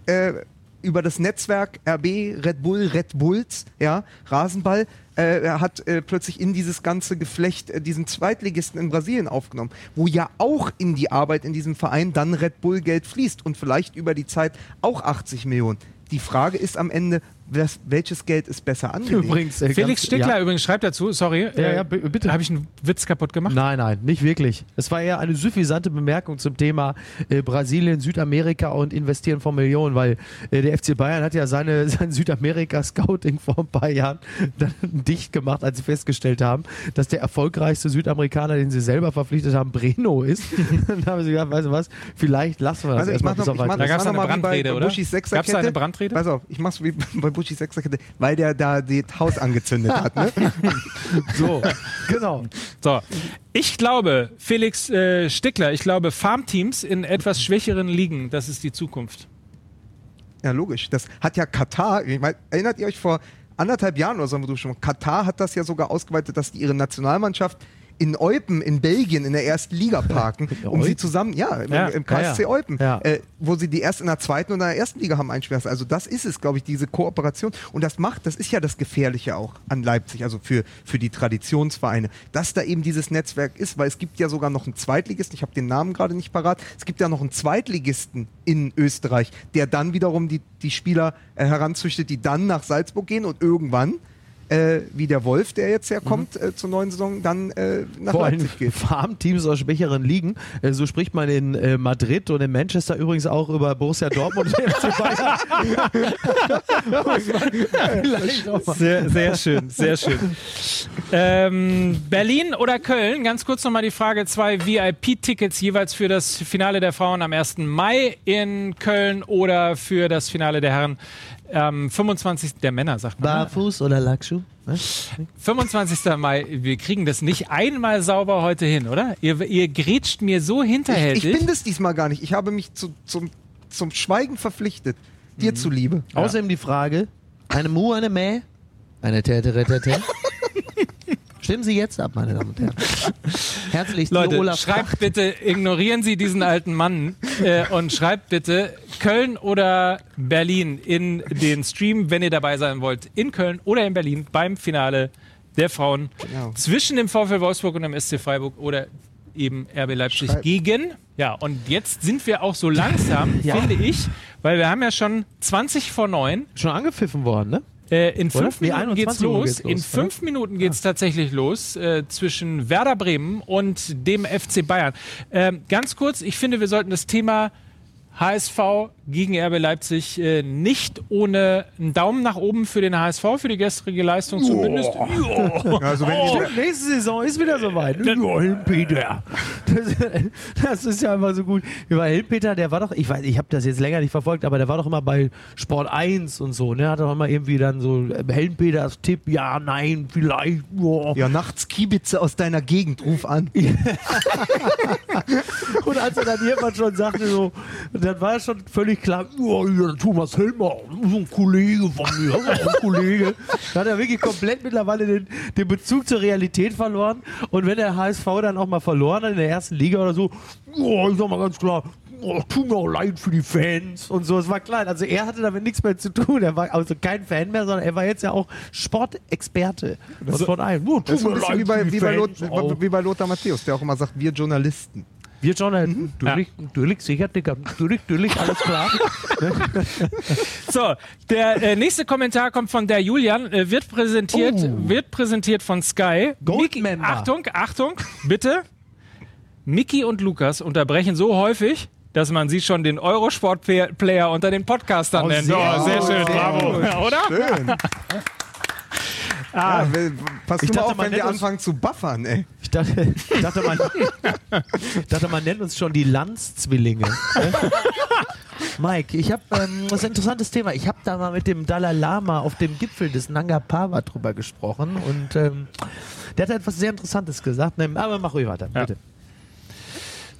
äh, über das Netzwerk RB, Red Bull, Red Bulls, ja, Rasenball, äh, er hat äh, plötzlich in dieses ganze Geflecht äh, diesen Zweitligisten in Brasilien aufgenommen, wo ja auch in die Arbeit in diesem Verein dann Red Bull Geld fließt und vielleicht über die Zeit auch 80 Millionen. Die Frage ist am Ende, was, welches Geld ist besser angelegt?
Übrigens, äh,
Felix
ganz-
Stickler
ja.
übrigens schreibt dazu, sorry, äh,
ja, bitte.
habe ich einen Witz kaputt gemacht?
Nein, nein, nicht wirklich. Es war eher eine suffisante Bemerkung zum Thema äh, Brasilien, Südamerika und Investieren von Millionen, weil äh, der FC Bayern hat ja seine, [laughs] sein Südamerika-Scouting vor ein paar Jahren [laughs] dann dicht gemacht, als sie festgestellt haben, dass der erfolgreichste Südamerikaner, den sie selber verpflichtet haben, Breno ist. [laughs] dann haben sie gesagt, weißt du was, vielleicht lassen wir das
Also ich
erstmal
mach
bis
noch,
auf
ich mach,
weiteres.
Da
das war
eine
noch
Brandrede,
bei
oder?
Sechserkette.
da eine Brandrede?
Pass auf, ich mach's wie bei Buschis Sechserkette, weil der da das Haus angezündet hat. Ne? [laughs]
So, genau.
So, ich glaube, Felix äh, Stickler, ich glaube, Farmteams in etwas schwächeren Ligen, das ist die Zukunft.
Ja, logisch. Das hat ja Katar, ich mein, erinnert ihr euch vor anderthalb Jahren oder so, schon Katar hat das ja sogar ausgeweitet, dass die ihre Nationalmannschaft in Eupen in Belgien in der ersten Liga parken, um sie zusammen, ja, im,
Ja,
im KSC
ja.
Eupen,
Ja.
Äh, wo sie die erst in der zweiten und in der ersten Liga haben einspielen lassen. Also das ist es, glaube ich, diese Kooperation. Und das macht, das ist ja das Gefährliche auch an Leipzig, also für, für die Traditionsvereine, dass da eben dieses Netzwerk ist, weil es gibt ja sogar noch einen Zweitligisten, ich habe den Namen gerade nicht parat, es gibt ja noch einen Zweitligisten in Österreich, der dann wiederum die, die Spieler äh, heranzüchtet, die dann nach Salzburg gehen und irgendwann äh, wie der Wolf, der jetzt herkommt äh, zur neuen Saison, dann äh, nach
Vor allem
Leipzig geht. [laughs]
Farmteams aus schwächeren Ligen. Äh, so spricht man in äh, Madrid und in Manchester übrigens auch über Borussia Dortmund und [laughs] FC Bayern. [laughs]
Sehr, sehr schön, sehr schön. Ähm, Berlin oder Köln? Ganz kurz nochmal die Frage: zwei VIP-Tickets jeweils für das Finale der Frauen am 1. Mai in Köln oder für das Finale der Herren am 25. der Männer, sagt man. ne?
Barfuß oder Lackschuh?
25. Mai. Wir kriegen das nicht einmal sauber heute hin, oder? Ihr, ihr grätscht mir so
Ich,
hinterhältig.
ich bin das diesmal gar nicht. Ich habe mich zu, zum, zum Schweigen verpflichtet. Dir
Mhm.
zuliebe.
Außerdem die Frage: eine Mu, eine Mäh, eine Tätere, Tätere. [laughs] Stimmen Sie jetzt ab, meine Damen und Herren. Herzlich,
Leute,
Olaf
schreibt bitte, ignorieren Sie diesen alten Mann äh, und schreibt bitte Köln oder Berlin in den Stream, wenn ihr dabei sein wollt. In Köln oder in Berlin beim Finale der Frauen
Genau.
zwischen dem VfL Wolfsburg und dem SC Freiburg oder eben RB Leipzig
Schreibt-
gegen. Ja, und jetzt sind wir auch so langsam, [laughs]
Ja.
finde ich, weil wir haben ja schon 20 vor 9.
schon angepfiffen worden, ne?
Äh, in fünf
Nee,
Minuten geht's
21 Uhr
los.
geht's los,
In
oder?
fünf Minuten geht's tatsächlich los äh, zwischen Werder Bremen und dem FC Bayern. Ähm, ganz kurz, ich finde, wir sollten das Thema HSV gegen RB Leipzig äh, nicht ohne einen Daumen nach oben für den HSV, für die gestrige Leistung zumindest. Ja.
Also wenn
Oh.
die,
Nächste Saison ist wieder soweit. Ja, Helmpeter. Das, das ist ja immer so gut. Über Helmpeter, der war doch, ich weiß, ich habe das jetzt länger nicht verfolgt, aber der war doch immer bei Sport 1 und so. Ne? Hat doch immer irgendwie dann so äh, Helmpeters Tipp, ja, nein, vielleicht. Boah.
ja, nachts Kiebitze aus deiner Gegend, ruf an. [laughs]
Und als er dann irgendwann schon sagte, so, dann war schon völlig klar, oh, ja, Thomas Helmer, so ein Kollege von mir, so ein Kollege. Da hat er wirklich komplett mittlerweile den, den Bezug zur Realität verloren. Und wenn der HSV dann auch mal verloren hat in der ersten Liga oder so, oh, ich sag mal ganz klar, oh, tut mir auch leid für die Fans und so. Es war klar. Also er hatte damit nichts mehr zu tun. Er war also kein Fan mehr, sondern er war jetzt ja auch Sportexperte. Und von einem. Oh,
Das ist
tut mir leid
wie bei, wie, bei
Fans.
Lot,
Oh.
wie bei Lothar Matthäus, der auch immer sagt, wir Journalisten.
Wir schon, äh, natürlich, natürlich, sicher, Digga, natürlich, natürlich, alles klar. [laughs]
So, der äh, nächste Kommentar kommt von der Julian, äh, wird präsentiert,
Oh.
wird präsentiert von Sky.
Goldmember.
Achtung, Achtung, bitte. Mickey und Lukas unterbrechen so häufig, dass man sie schon den Eurosport-Player unter den Podcastern
Oh,
nennt.
sehr
oh, sehr schön,
sehr
bravo. Ja, oder?
Schön. [laughs]
Ah,
Ja, pass
Ich dachte,
auf, wenn wir anfangen zu buffern, ey.
Ich dachte, ich dachte, man, ich dachte, man nennt uns schon die Lanz-Zwillinge. [laughs] Mike, ich habe ähm, das ist ein interessantes Thema. Ich habe da mal mit dem Dalai Lama auf dem Gipfel des Nanga Parbat drüber gesprochen und ähm, der hat etwas sehr Interessantes gesagt. Ne, Aber mach ruhig weiter,
Ja.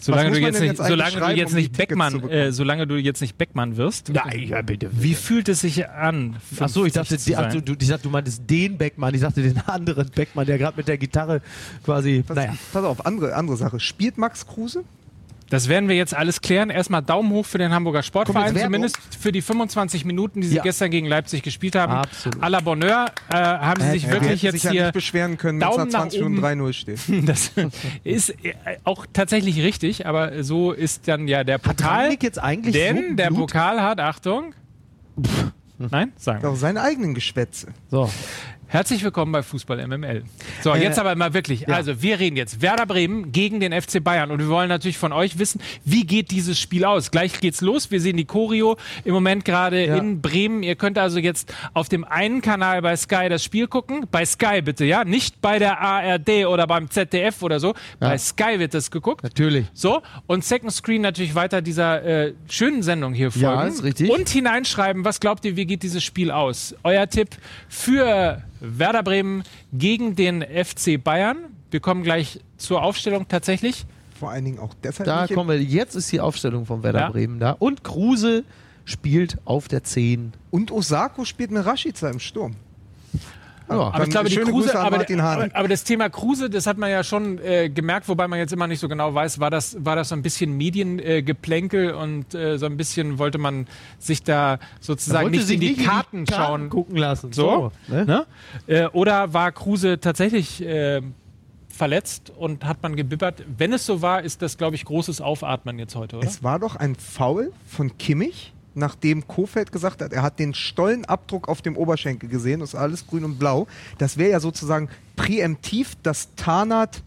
Solange du jetzt nicht,
jetzt
solange du jetzt
um
nicht Beckmann, äh, solange du jetzt nicht Beckmann wirst.
Ja, ja, bitte.
Wie fühlt es sich an?
Ach so, ich
50
dachte, die, ach, du, ich dachte, du meintest den Beckmann. Ich dachte den anderen Beckmann, der gerade mit der Gitarre quasi.
Pass,
Naja.
pass auf, andere, andere Sache. Spielt Max Kruse?
Das werden wir jetzt alles klären. Erstmal Daumen hoch für den Hamburger Sportverein, zumindest für die 25 Minuten, die sie
Ja.
gestern gegen Leipzig gespielt haben.
Absolut.
À la Bonheur äh, haben sie
Äh,
sich
äh,
Wir
wirklich jetzt
sich ja
hier
nicht beschweren können, wenn es
Daumen
nach
nach
20 Minuten
oben.
3-0 steht. [laughs]
Das ist äh, auch tatsächlich richtig, aber so ist dann ja der
Hat
Pokal.
Rangnick jetzt eigentlich
Denn
so
der? Pokal hat, Achtung. Nein? Sagen wir.
Auch seine eigenen Geschwätze.
So.
Herzlich willkommen bei Fußball MML. So,
Äh,
jetzt aber mal wirklich.
ja.
Also, wir reden jetzt Werder Bremen gegen den FC Bayern und wir wollen natürlich von euch wissen, wie geht dieses Spiel aus? Gleich geht's los. Wir sehen die Choreo im Moment gerade
Ja.
in Bremen. Ihr könnt also jetzt auf dem einen Kanal bei Sky das Spiel gucken. Bei Sky bitte, ja? Nicht bei der ARD oder beim ZDF oder so. Bei Sky wird das geguckt.
Natürlich.
So, und Second Screen natürlich weiter dieser äh, schönen Sendung hier folgen.
Ja, ist richtig.
Und hineinschreiben, was glaubt ihr, wie geht dieses Spiel aus? Euer Tipp für Werder Bremen gegen den FC Bayern. Wir kommen gleich zur Aufstellung tatsächlich.
Vor allen Dingen auch deshalb
Da kommen wir. Jetzt ist die Aufstellung von Werder
Ja.
Bremen da. Und Kruse spielt auf der 10.
Und Osako spielt mit Rashica im Sturm.
Ja.
Aber ich glaube, die Kruse, aber, aber, aber das Thema Kruse, das hat man ja schon äh, gemerkt, wobei man jetzt immer nicht so genau weiß, war das, war das so ein bisschen Mediengeplänkel äh, und äh, so ein bisschen wollte man sich da sozusagen
Wollte
nicht in die
nicht
Karten schauen.
gucken lassen.
So,
ne?
ne? Äh, oder war Kruse tatsächlich äh, verletzt und hat man gebibbert? Wenn es so war, ist das, glaube ich, großes Aufatmen jetzt heute, oder?
Es war doch ein Foul von Kimmich, nachdem Kofeld gesagt hat, er hat den Stollenabdruck auf dem Oberschenkel gesehen, das ist alles grün und blau. Das wäre ja sozusagen präemptiv das Tarnat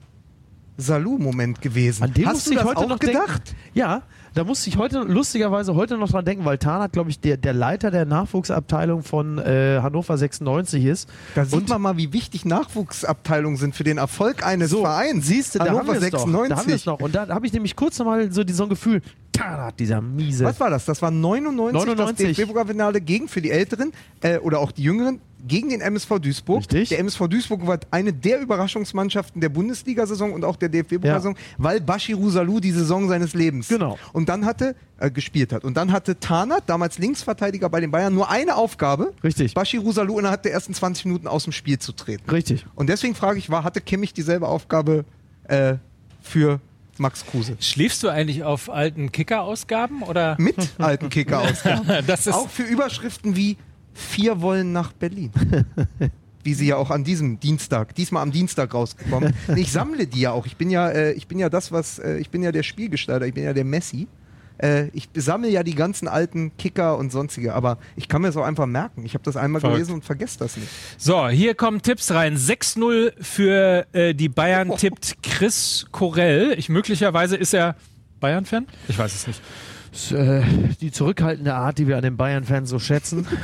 Salou-Moment gewesen.
An den
Hast du das
heute
auch
noch
gedacht?
denken. Ja, da musste ich heute lustigerweise heute noch dran denken, weil Tarnath, glaube ich, der, der Leiter der Nachwuchsabteilung von äh, Hannover 96 ist.
Da sieht
Und-
man mal, wie wichtig Nachwuchsabteilungen sind für den Erfolg eines Vereins.
Siehst du, da
Hannover
wir es doch.
96.
Da haben wir es noch. Und da habe ich nämlich kurz nochmal so, so ein Gefühl, Tarnath, dieser miese.
Was war das? Das war 99,
99.
das DFB-Pokalfinale gegen für die Älteren äh, oder auch die Jüngeren gegen den MSV Duisburg.
Richtig.
Der MSV Duisburg war eine der Überraschungsmannschaften der Bundesliga-Saison und auch der DFB-Pokalsaison, weil Bashiru Salou die Saison seines Lebens
Genau.
und dann hatte äh, gespielt hat und dann hatte Tarnath, damals Linksverteidiger bei den Bayern, nur eine Aufgabe:
Richtig.
Bashiru Salou innerhalb der ersten 20 Minuten aus dem Spiel zu treten.
Richtig.
Und deswegen frage ich, war hatte Kimmich dieselbe Aufgabe äh, für Max Kruse?
Schläfst du eigentlich auf alten Kicker-Ausgaben oder?
Mit alten Kicker aus. [laughs]
das ist
Auch für Überschriften wie Vier wollen nach Berlin. [laughs] Wie sie ja auch an diesem Dienstag, diesmal am Dienstag rausgekommen. [laughs] Ich sammle die ja auch. Ich bin ja, äh, ich bin ja das, was, äh, ich bin ja der Spielgestalter, ich bin ja der Messi. Äh, ich sammle ja die ganzen alten Kicker und sonstige, aber ich kann mir das auch einfach merken. Ich habe das einmal
Verrückt.
gelesen und vergesse das nicht.
So, hier kommen Tipps rein. 6-0 für äh, die Bayern tippt Chris Korell. Ich möglicherweise ist er Bayern-Fan? Ich weiß es nicht.
Das, äh, die zurückhaltende Art, die wir an den Bayern-Fans so schätzen. [laughs]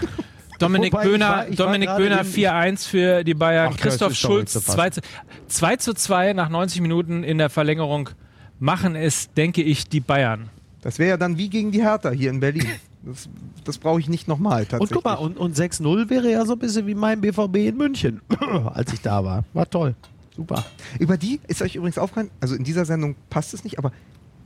Dominik
Wobei, ich
Böhner,
war- ich war
Dominik
gerade
Böhner
im-
4-1 für die Bayern.
Ach,
Christoph Schulz
zu fassen.
2 zu, 2 zu 2 nach 90 Minuten in der Verlängerung machen es, denke ich, die Bayern.
Das wäre ja dann wie gegen die Hertha hier in Berlin. Das, das brauche ich nicht nochmal
Und
tatsächlich.
guck mal, und, und 6-0 wäre ja so ein bisschen wie mein BVB in München, [clears throat] als ich da war. War toll. Super.
Über die ist euch übrigens aufgefallen, also in dieser Sendung passt es nicht, aber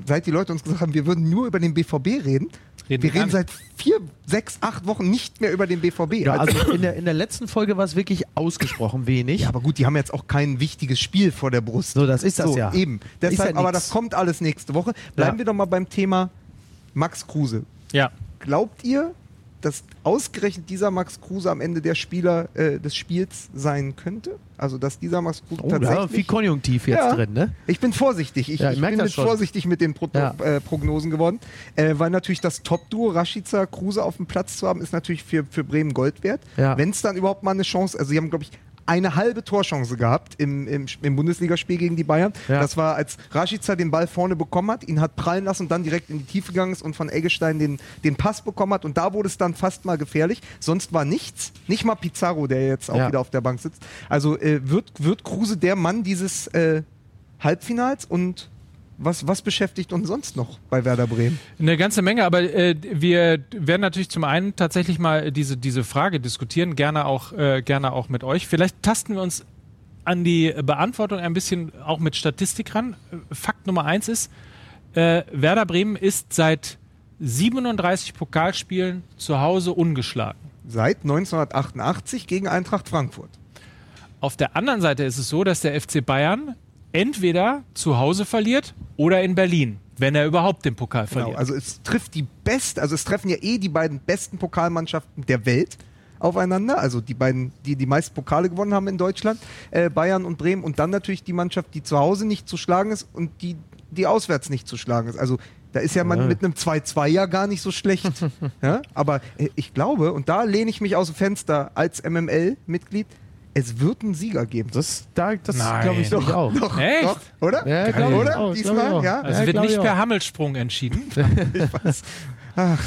seit die Leute uns gesagt haben, wir würden nur über den BVB reden,
Reden
wir reden seit vier, sechs, acht Wochen nicht mehr über den BVB.
Ja,
Also-
also in der, in der letzten Folge war es wirklich ausgesprochen wenig.
ja, aber gut, die haben jetzt auch kein wichtiges Spiel vor der Brust.
So, das ist das
so,
ja.
Eben.
Ist
Deshalb,
ja
aber das kommt alles nächste Woche. Bleiben
Ja.
wir doch mal beim Thema Max Kruse.
Ja.
Glaubt ihr, dass ausgerechnet dieser Max Kruse am Ende der Spieler äh, des Spiels sein könnte? Also, dass dieser Max Kruse
oh,
tatsächlich...
war viel Konjunktiv jetzt
Ja.
drin, ne?
Ich bin vorsichtig. Ich,
Ja, ich
ich bin
schon.
vorsichtig mit den Pro
Ja.
äh, Prognosen geworden, äh, weil natürlich das Top-Duo Rashica Kruse auf dem Platz zu haben, ist natürlich für, für Bremen Gold wert.
Ja.
Wenn es dann überhaupt mal eine Chance, also sie haben glaube ich eine halbe Torchance gehabt im, im, im Bundesligaspiel gegen die Bayern.
Ja.
Das war, als Rashica den Ball vorne bekommen hat, ihn hat prallen lassen und dann direkt in die Tiefe gegangen ist und von Eggestein den, den Pass bekommen hat. Und da wurde es dann fast mal gefährlich. Sonst war nichts. Nicht mal Pizarro, der jetzt auch
Ja.
wieder auf der Bank sitzt. Also äh, wird, wird Kruse der Mann dieses äh, Halbfinals und was, was beschäftigt uns sonst noch bei Werder Bremen?
Eine ganze Menge, aber äh, wir werden natürlich zum einen tatsächlich mal diese, diese Frage diskutieren, gerne auch, äh, gerne auch mit euch. Vielleicht tasten wir uns an die Beantwortung ein bisschen auch mit Statistik ran. Fakt Nummer eins ist, äh, Werder Bremen ist seit 37 Pokalspielen zu Hause ungeschlagen.
Seit 1988 gegen Eintracht Frankfurt.
Auf der anderen Seite ist es so, dass der FC Bayern entweder zu Hause verliert oder in Berlin, wenn er überhaupt den Pokal
Genau,
verliert.
also es trifft die best, also es treffen ja eh die beiden besten Pokalmannschaften der Welt aufeinander, also die beiden, die die meisten Pokale gewonnen haben in Deutschland, äh, Bayern und Bremen und dann natürlich die Mannschaft, die zu Hause nicht zu schlagen ist und die, die auswärts nicht zu schlagen ist. Also da ist ja man
Ja.
mit einem 2-2 ja gar nicht so schlecht. [laughs] ja? Aber äh, ich glaube, und da lehne ich mich aus dem Fenster als MML-Mitglied, es wird einen Sieger geben.
Das, da, das
Nein.
glaube ich nicht auch.
Doch,
Echt?
doch, oder?
Ja, ich
oder?
auch,
Diesmal,
ich auch.
ja?
Also
Ja,
wird nicht
ich
per. Hammelsprung entschieden. [laughs]
Ich weiß. Ach.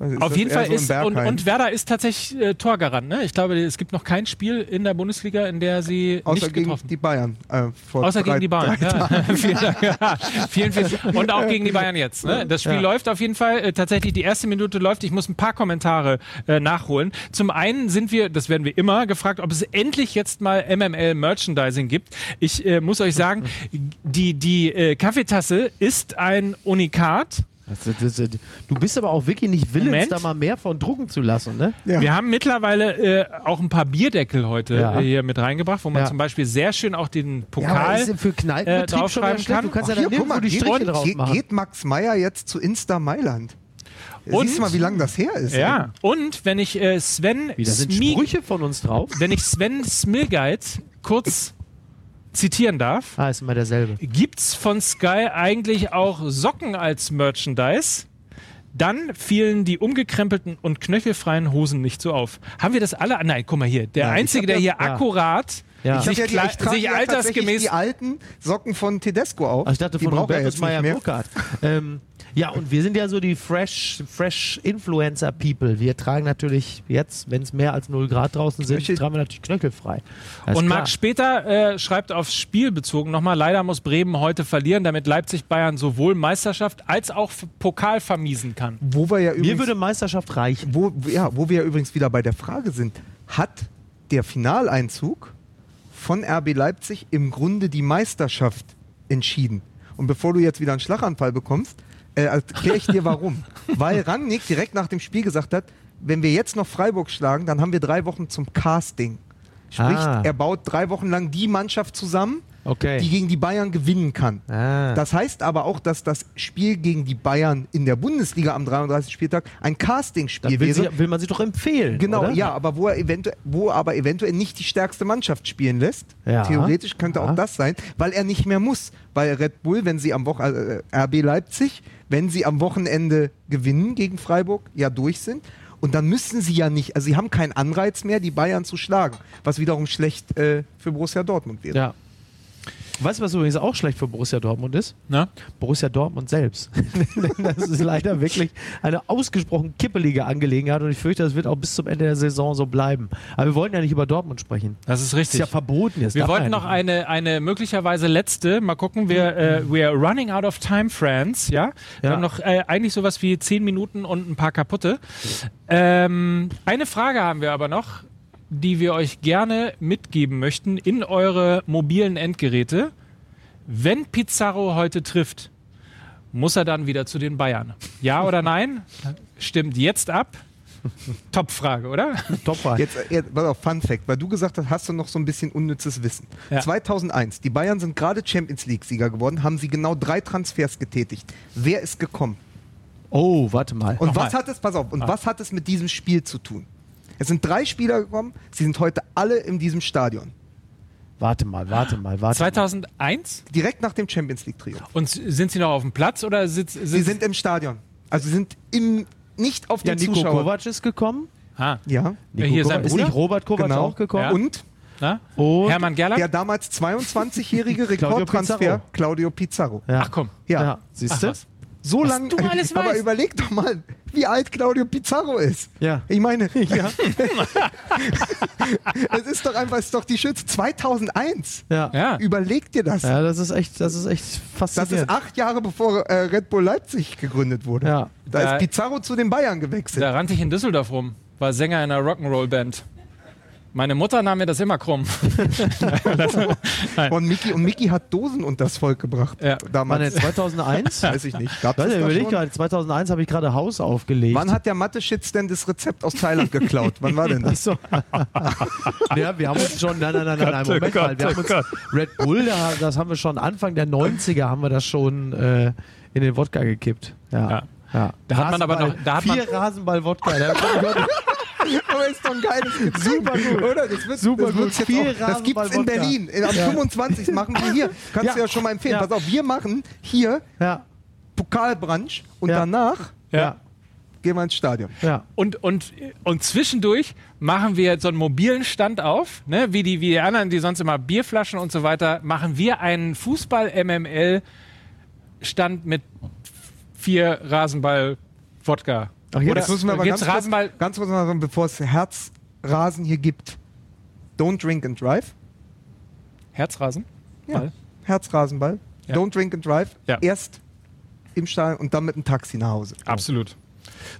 Ist
Auf jeden Fall
so
ist und, und Werder ist tatsächlich äh, Torgarant. Ne? Ich glaube, es gibt noch kein Spiel in der Bundesliga, in der sie
Außer
nicht
gegen die Bayern. Äh, vor
Außer
drei-
gegen die Bayern. Ja. [laughs] vielen Dank. Ja. Vielen, vielen. Und auch gegen die Bayern jetzt. Ne? Das Spiel
Ja.
läuft auf jeden Fall. Äh, tatsächlich die erste Minute läuft. Ich muss ein paar Kommentare äh, nachholen. Zum einen sind wir, das werden wir immer, gefragt, ob es endlich jetzt mal MML Merchandising gibt. Ich äh, muss euch sagen, [laughs] die, die äh, Kaffeetasse ist ein Unikat.
Das, das, das, du bist aber auch wirklich nicht willens,
Moment.
da mal mehr von drucken zu lassen, ne?
Ja.
Wir haben mittlerweile äh, auch ein paar Bierdeckel heute
Ja.
äh, hier mit reingebracht, wo man
Ja.
zum Beispiel sehr schön auch den Pokal.
denn für
äh, draufschreiben kann.
Du kannst
Ach,
ja
hier, guck mal,
die
geht,
Striche drauf
geht,
machen.
geht Max Meyer jetzt zu Insta Mailand?
Und-
Siehst du mal, wie lange das her ist?
ja, und wenn ich äh, Sven
Wie, da sind Sprüche von uns drauf?
wenn ich Sven Smilgeit kurz zitieren darf,
Ah, ist immer derselbe.
gibt's von Sky eigentlich auch Socken als Merchandise? Dann fielen die umgekrempelten und knöchelfreien Hosen nicht so auf. Haben wir das alle? Nein, guck mal hier. Der
ich
Einzige, der
ja-
hier
ja.
akkurat
Ja.
Ich,
sich,
ja die, ich trage
sich
ja
altersgemäß
die alten Socken von Tedesco auf.
Ach, ich dachte
die
von
er
Robertus
nicht
Meyer
mehr.
Burkhardt. ähm, ja, und wir sind ja so die fresh, fresh Influencer People. Wir tragen natürlich jetzt, wenn es mehr als 0 Grad draußen sind,
Knöchel-
tragen wir natürlich knöchelfrei.
Und
klar.
Max Später äh, schreibt aufs Spiel bezogen nochmal, leider muss Bremen heute verlieren, damit Leipzig-Bayern sowohl Meisterschaft als auch Pokal vermiesen kann.
Wo wir ja
Mir
übrigens,
würde Meisterschaft reichen.
wo, ja, wo wir ja übrigens wieder bei der Frage sind, hat der Finaleinzug von RB Leipzig im Grunde die Meisterschaft entschieden? Und bevor du jetzt wieder einen Schlaganfall bekommst, äh, erkläre ich dir warum. [laughs] Weil Rangnick direkt nach dem Spiel gesagt hat, wenn wir jetzt noch Freiburg schlagen, dann haben wir drei Wochen zum Casting. Sprich,
Ah.
er baut drei Wochen lang die Mannschaft zusammen,
Okay.
die gegen die Bayern gewinnen kann.
ah.
Das heißt aber auch, dass das Spiel gegen die Bayern in der Bundesliga am 33. Spieltag ein Castingspiel wäre.
sie, will man sie doch empfehlen.
Genau,
oder?
ja, aber wo er eventuell, wo aber eventuell nicht die stärkste Mannschaft spielen lässt.
Ja.
Theoretisch könnte
Ja.
auch das sein, weil er nicht mehr muss. Weil Red Bull, wenn sie am Wochenende, äh, RB Leipzig, wenn sie am Wochenende gewinnen gegen Freiburg, ja durch sind. Und dann müssen sie ja nicht, also sie haben keinen Anreiz mehr, die Bayern zu schlagen, was wiederum schlecht äh, für Borussia Dortmund wäre.
Ja. Weißt du, was übrigens auch schlecht für Borussia Dortmund ist?
Ne?
Borussia Dortmund selbst. [laughs] das ist leider wirklich eine ausgesprochen kippelige Angelegenheit und ich fürchte, das wird auch bis zum Ende der Saison so bleiben. Aber wir wollten ja nicht über Dortmund sprechen.
Das ist
Das
richtig.
ist ja verboten jetzt.
Wir wollten noch eine, eine möglicherweise letzte, mal gucken, wir, äh, we are running out of time, friends, ja? Wir
Ja.
haben noch äh, eigentlich sowas wie zehn Minuten und ein paar kaputte. Ähm, eine Frage haben wir aber noch, die wir euch gerne mitgeben möchten in eure mobilen Endgeräte. Wenn Pizarro heute trifft, muss er dann wieder zu den Bayern? Ja oder nein? Stimmt jetzt ab. [laughs] Top-Frage, oder?
Topwahl.
Jetzt, äh, jetzt pass auf, Fun Fact, weil du gesagt hast, hast du noch so ein bisschen unnützes Wissen.
Ja.
2001, die Bayern sind gerade Champions League-Sieger geworden, haben sie genau drei Transfers getätigt. Wer ist gekommen?
Oh, warte mal.
Und
Nochmal.
was hat es, pass auf,
Ah.
und was hat es mit diesem Spiel zu tun? Es sind drei Spieler gekommen, sie sind heute alle in diesem Stadion.
Warte mal, warte mal, warte
2001?
Direkt nach dem Champions League-Trio.
Und sind sie noch auf dem Platz oder sitz, sitz,
Sie sind im Stadion. Also sie sind im, nicht auf
mal. Ja,
den
Nico
Zuschauern.
Kovac ist gekommen.
Ah.
Ja.
Ja, hier sein
Kovac. Ist
Bruder?
nicht Robert Kovac
Genau.
auch gekommen?
Ja.
Und
Na?
Und-
Hermann Gerland?
Der damals 22-jährige [laughs]
Claudio
Rekordtransfer
Pizarro.
Claudio Pizarro.
Ja.
Ach komm.
Ja.
Ja, siehst du?
So lange.
du [laughs] alles
Aber
weißt.
überleg doch mal, wie alt Claudio Pizarro ist.
Ja.
Ich meine, [laughs]
Ja. [laughs]
es ist doch einfach, es ist doch die schönste 2001.
Ja.
Ja.
Überleg dir das.
Ja, das ist echt, das ist echt
Das
faszinierend.
ist acht Jahre bevor äh, Red Bull Leipzig gegründet wurde.
Ja.
Da
Ja.
ist Pizarro zu den Bayern gewechselt.
Da rannte ich in Düsseldorf rum. War Sänger in einer Rock'n'Roll-Band. Meine Mutter nahm mir das immer krumm. [laughs]
Und Mickey, und Mickey hat Dosen unters Volk gebracht.
Ja.
Damals.
2001? [laughs]
Weiß ich nicht. Gab's
Warte,
das da
gerade, 2001 habe ich gerade Haus aufgelegt.
Wann hat der Mathe-Shits denn das Rezept aus Thailand geklaut? Wann war denn das? [laughs]
Ja, wir haben uns schon, nein, nein, nein, nein, nein
Gott,
Moment
oh
mal. Wir
Gott,
haben uns, Red Bull, da, das haben wir schon Anfang der 90er haben wir das schon äh, in den Wodka gekippt. Ja.
Ja.
ja.
Da hat man aber noch- da hat
vier Rasenball-Wodka.
Aber ist doch ein geiles Getränk.
Super gut.
Oder? Das wird,
Super
das
gut.
jetzt
Viel
auch, das gibt's in. Berlin. In, am 25. machen wir hier. Kannst
Ja.
du ja schon mal empfehlen.
Ja.
Pass auf, wir machen hier
ja,
Pokalbrunch und
Ja.
danach
ja,
gehen wir ins Stadion.
ja.
Und, und, und zwischendurch machen wir so einen mobilen Stand auf, ne? wie, die, wie die anderen, die sonst immer Bierflaschen und so weiter, machen wir einen Fußball-MML-Stand mit vier Rasenball-Wodka.
Ach, jetzt
Jetzt müssen wir aber ganz kurz,
Rasenball?
ganz kurz noch sagen, bevor es Herzrasen hier gibt. Don't drink and drive.
Herzrasen?
Ja.
Mal.
Herzrasenball.
Ja.
Don't drink and drive.
Ja.
Erst im Stadion und dann mit dem Taxi nach Hause.
Absolut.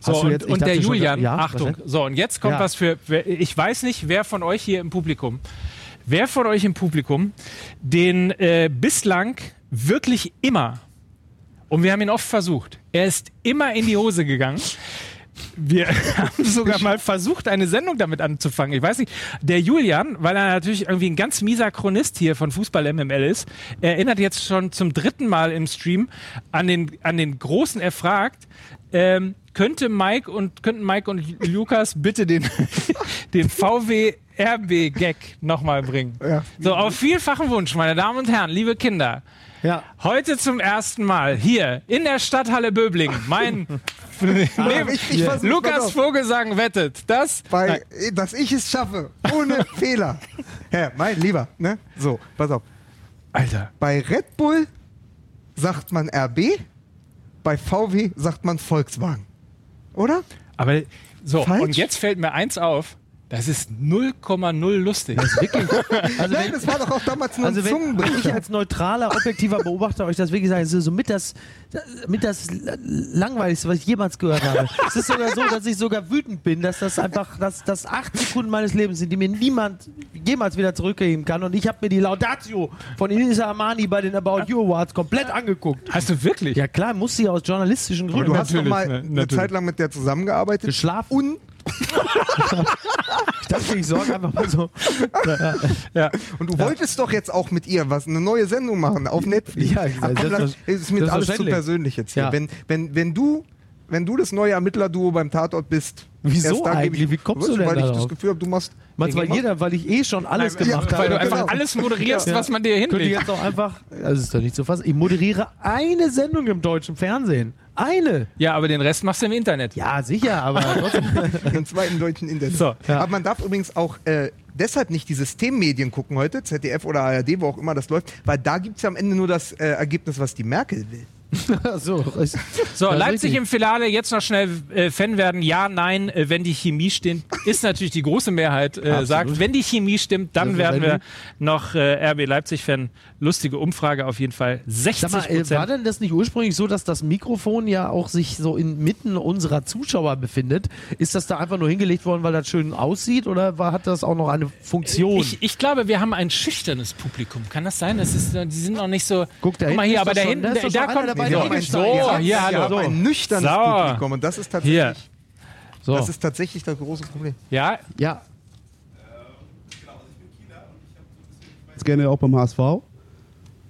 So, und,
jetzt-
und der
dachte schon,
Julian,
ja,
Achtung, so, und jetzt kommt
Ja.
was für, ich weiß nicht, wer von euch hier im Publikum, wer von euch im Publikum den äh, bislang wirklich immer, und wir haben ihn oft versucht, er ist immer in die Hose gegangen. Wir [laughs] haben sogar mal versucht, eine Sendung damit anzufangen. Ich weiß nicht, der Julian, weil er natürlich irgendwie ein ganz mieser Chronist hier von Fußball MML ist, erinnert jetzt schon zum dritten Mal im Stream an den, an den großen Erfragt, ähm, könnte Mike und könnten Mike und Lukas bitte den, [laughs] den VW RB Gag nochmal bringen.
Ja.
So, auf vielfachen Wunsch, meine Damen und Herren, liebe Kinder.
Ja.
Heute zum ersten Mal hier in der Stadthalle Böbling. Mein [laughs]
Aber ich, ich versuch, pass
Lukas Vogelsang wettet, dass
bei, dass ich es schaffe, ohne [laughs] Fehler. Herr, mein Lieber, ne? So, pass auf.
Alter,
Bei Red Bull sagt man RB, bei VW sagt man Volkswagen. Oder?
aber so
Falsch?
und jetzt fällt mir eins auf. Das ist 0,0 lustig. [laughs]
Also
Nein,
wenn,
das war doch auch damals nur
also
ein
wenn ich
Zungenbrecher.
als neutraler, objektiver Beobachter euch das wirklich sage, es ist so mit das, mit das langweiligste, was ich jemals gehört habe. es ist sogar so, dass ich sogar wütend bin, dass das einfach, dass das acht Sekunden meines Lebens sind, die mir niemand jemals wieder zurückgeben kann. Und ich habe mir die Laudatio von Elisa Armani bei den About You Awards komplett angeguckt.
Hast du wirklich?
Ja klar, muss sie aus journalistischen
Aber
Gründen.
du hast doch
Natürlich,
mal
ne,
eine. Zeit lang mit der zusammengearbeitet.
Geschlafen?
Und,
Ich dachte, ich sorge einfach mal so.
Ja.
und du wolltest doch jetzt auch mit ihr was, eine neue Sendung machen auf Netflix.
Ja,
Ach, komm, es ist mir alles zu persönlich jetzt hier.
Ja.
Wenn, wenn, wenn du wenn du das neue Ermittlerduo beim Tatort bist,
Wieso eigentlich?
Ich,
Wie kommst du denn
Weil ich
darauf?
das Gefühl habe, du machst.
Meinst du, weil jeder, weil ich eh schon alles
Nein,
gemacht
weil
habe.
du einfach
genau.
alles moderierst,
Ja.
was man dir
Könnte
hinlegt.
jetzt auch einfach, das ist doch nicht zu fassen, ich moderiere eine Sendung im deutschen Fernsehen. Eine.
Ja, aber den Rest machst du im Internet.
Ja, sicher, aber [laughs] trotzdem.
Den zweiten deutschen Internet.
So,
ja.
Aber man darf übrigens auch äh, deshalb nicht die Systemmedien gucken heute, ZDF oder ARD, wo auch immer das läuft, weil da gibt es ja am Ende nur das äh, Ergebnis, was die Merkel will. [laughs]
so,
So, Leipzig im Finale, jetzt noch schnell äh, Fan werden. Ja, nein, äh, wenn die Chemie stimmt, ist natürlich die große Mehrheit, äh, sagt, wenn die Chemie stimmt, dann
Also,
werden wir noch äh, RB Leipzig-Fan. Lustige Umfrage auf jeden Fall. 60
Sag mal, äh, war
Prozent.
denn das nicht ursprünglich so, dass das Mikrofon ja auch sich so inmitten unserer Zuschauer befindet? Ist das da einfach nur hingelegt worden, weil das schön aussieht oder war, hat das auch noch eine Funktion?
Ich, ich glaube, wir haben ein schüchternes Publikum. Kann das sein? Das ist, die sind noch nicht so.
Guck, da
Guck mal hier, aber da hinten,
da
da, kommt.
Dabei,
Wir haben ein,
so, hier,
wir
hallo.
haben ein nüchternes
Sauer.
Publikum und das ist tatsächlich,
Hier.
so,
das ist tatsächlich das große Problem.
Ja,
ja.
jetzt gerne auch beim HSV.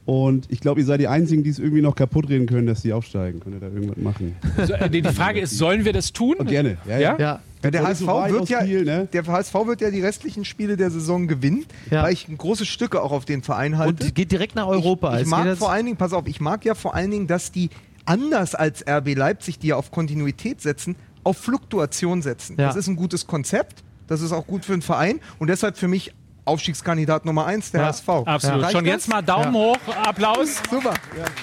Und ich glaube, ihr seid die Einzigen, die es irgendwie noch kaputt reden können, dass sie aufsteigen. Könnt ihr da irgendwas machen?
so, äh, die Frage ist, sollen wir das tun?
Und gerne. Ja,
Ja?
Ja,
Ja, der, HSV wird ja,
Ziel, ne?
der HSV wird ja die restlichen Spiele der Saison gewinnen,
Ja.
weil ich große Stücke auch auf den Verein halte.
und geht direkt nach Europa.
Ich, ich mag vor allen Dingen, pass auf, ich mag ja vor allen Dingen, dass die anders als RB Leipzig, die ja auf Kontinuität setzen, auf Fluktuation setzen.
Ja.
Das ist ein gutes Konzept, das ist auch gut für den Verein und deshalb für mich Aufstiegskandidat Nummer 1 der HSV.
Absolut.
Reicht
Schon
das?
jetzt mal Daumen hoch, Applaus.
Super,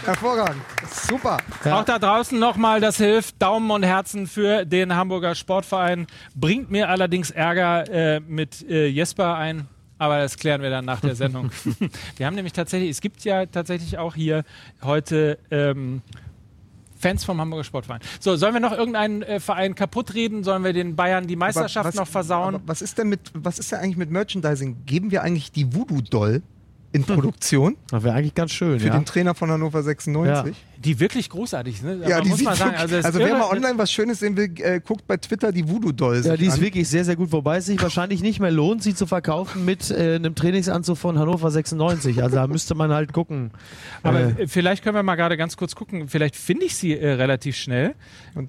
hervorragend. Super.
Auch da draußen nochmal, das hilft. Daumen und Herzen für den Hamburger Sportverein. Bringt mir allerdings Ärger äh, mit äh, Jesper ein. Aber das klären wir dann nach der Sendung. [laughs] wir haben nämlich tatsächlich, es gibt ja tatsächlich auch hier heute ähm, Fans vom Hamburger Sportverein. So, sollen wir noch irgendeinen äh, Verein kaputt reden? Sollen wir den Bayern die Meisterschaft
was-
noch versauen?
Was ist denn mit, was ist denn eigentlich mit Merchandising? Geben wir eigentlich die Voodoo-Doll in [laughs] Produktion
Das wäre eigentlich ganz schön,
für
ja.
den Trainer von Hannover 96?
Die wirklich großartig, ne?
Ja, die
muss
sieht
man sagen. Also,
also, wer mal online was Schönes sehen will, äh, guckt bei Twitter die Voodoo-Doll
Ja, die ist
an.
wirklich sehr, sehr gut, wobei es sich wahrscheinlich nicht mehr lohnt, sie zu verkaufen mit äh, einem Trainingsanzug von Hannover 96. Also da müsste man halt gucken.
Aber
äh,
vielleicht können wir mal gerade ganz kurz gucken. Vielleicht finde ich sie äh, relativ schnell.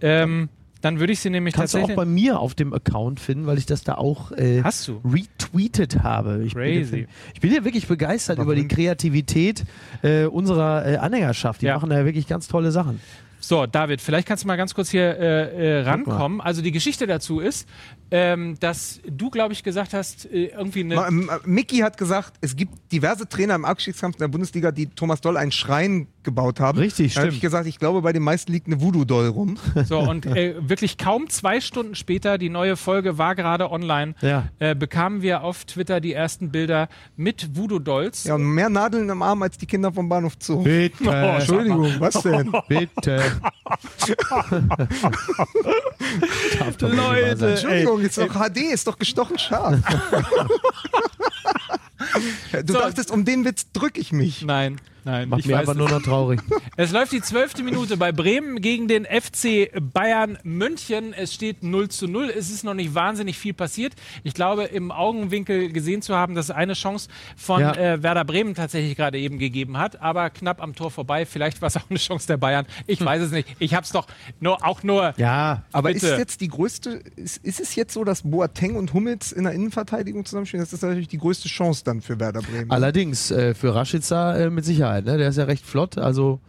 Ähm, dann würde ich sie nämlich
kannst du auch
tatsächlich.
bei mir auf dem Account finden, weil ich das da auch äh,
Hast du?
retweetet habe. Ich
Crazy.
Bin, ich bin ja wirklich begeistert
Warum?
über die Kreativität äh, unserer äh, Anhängerschaft. Die
Ja.
machen da wirklich ganz tolle Sachen.
So, David, vielleicht kannst du mal ganz kurz hier äh, äh, rankommen. Also die Geschichte dazu ist, ähm, dass du, glaube ich, gesagt hast, äh, irgendwie eine.
Ähm, äh, Mickey hat gesagt, es gibt diverse Trainer im Abstiegskampf in der Bundesliga, die Thomas Doll einen Schrein gebaut haben.
Richtig,
Da habe ich
stimmt.
gesagt, ich glaube, bei den meisten liegt eine Voodoo-Doll rum.
So, und äh, wirklich kaum zwei Stunden später, die neue Folge war gerade online,
Ja.
äh, bekamen wir auf Twitter die ersten Bilder mit Voodoo-Dolls.
Ja, und mehr Nadeln im Arm als die Kinder vom Bahnhof Zoo.
Bitte. [laughs]
Entschuldigung, was denn? [laughs]
Bitte.
Leute.
Entschuldigung, ist doch HD, ist doch gestochen scharf. [laughs] du
So.
dachtest, um den Witz drücke ich mich.
Nein, nein,
Macht
ich
mir
weiß
einfach
es
nur noch traurig. [laughs]
Es läuft die zwölfte Minute bei Bremen gegen den FC Bayern München. Es steht 0 zu 0. Es ist noch nicht wahnsinnig viel passiert. Ich glaube, im Augenwinkel gesehen zu haben, dass es eine Chance von
Ja.
äh, Werder Bremen tatsächlich gerade eben gegeben hat, aber knapp am Tor vorbei. Vielleicht war es auch eine Chance der Bayern. Ich weiß es nicht. Ich habe es doch nur, auch nur.
Ja,
Aber
Bitte.
ist jetzt die größte, ist, ist es jetzt so, dass Boateng und Hummels in der Innenverteidigung zusammenspielen? Das ist natürlich die größte Chance dann für Werder Bremen.
allerdings äh, für Rashica äh, mit Sicherheit. Ne? Der ist ja recht flott. Also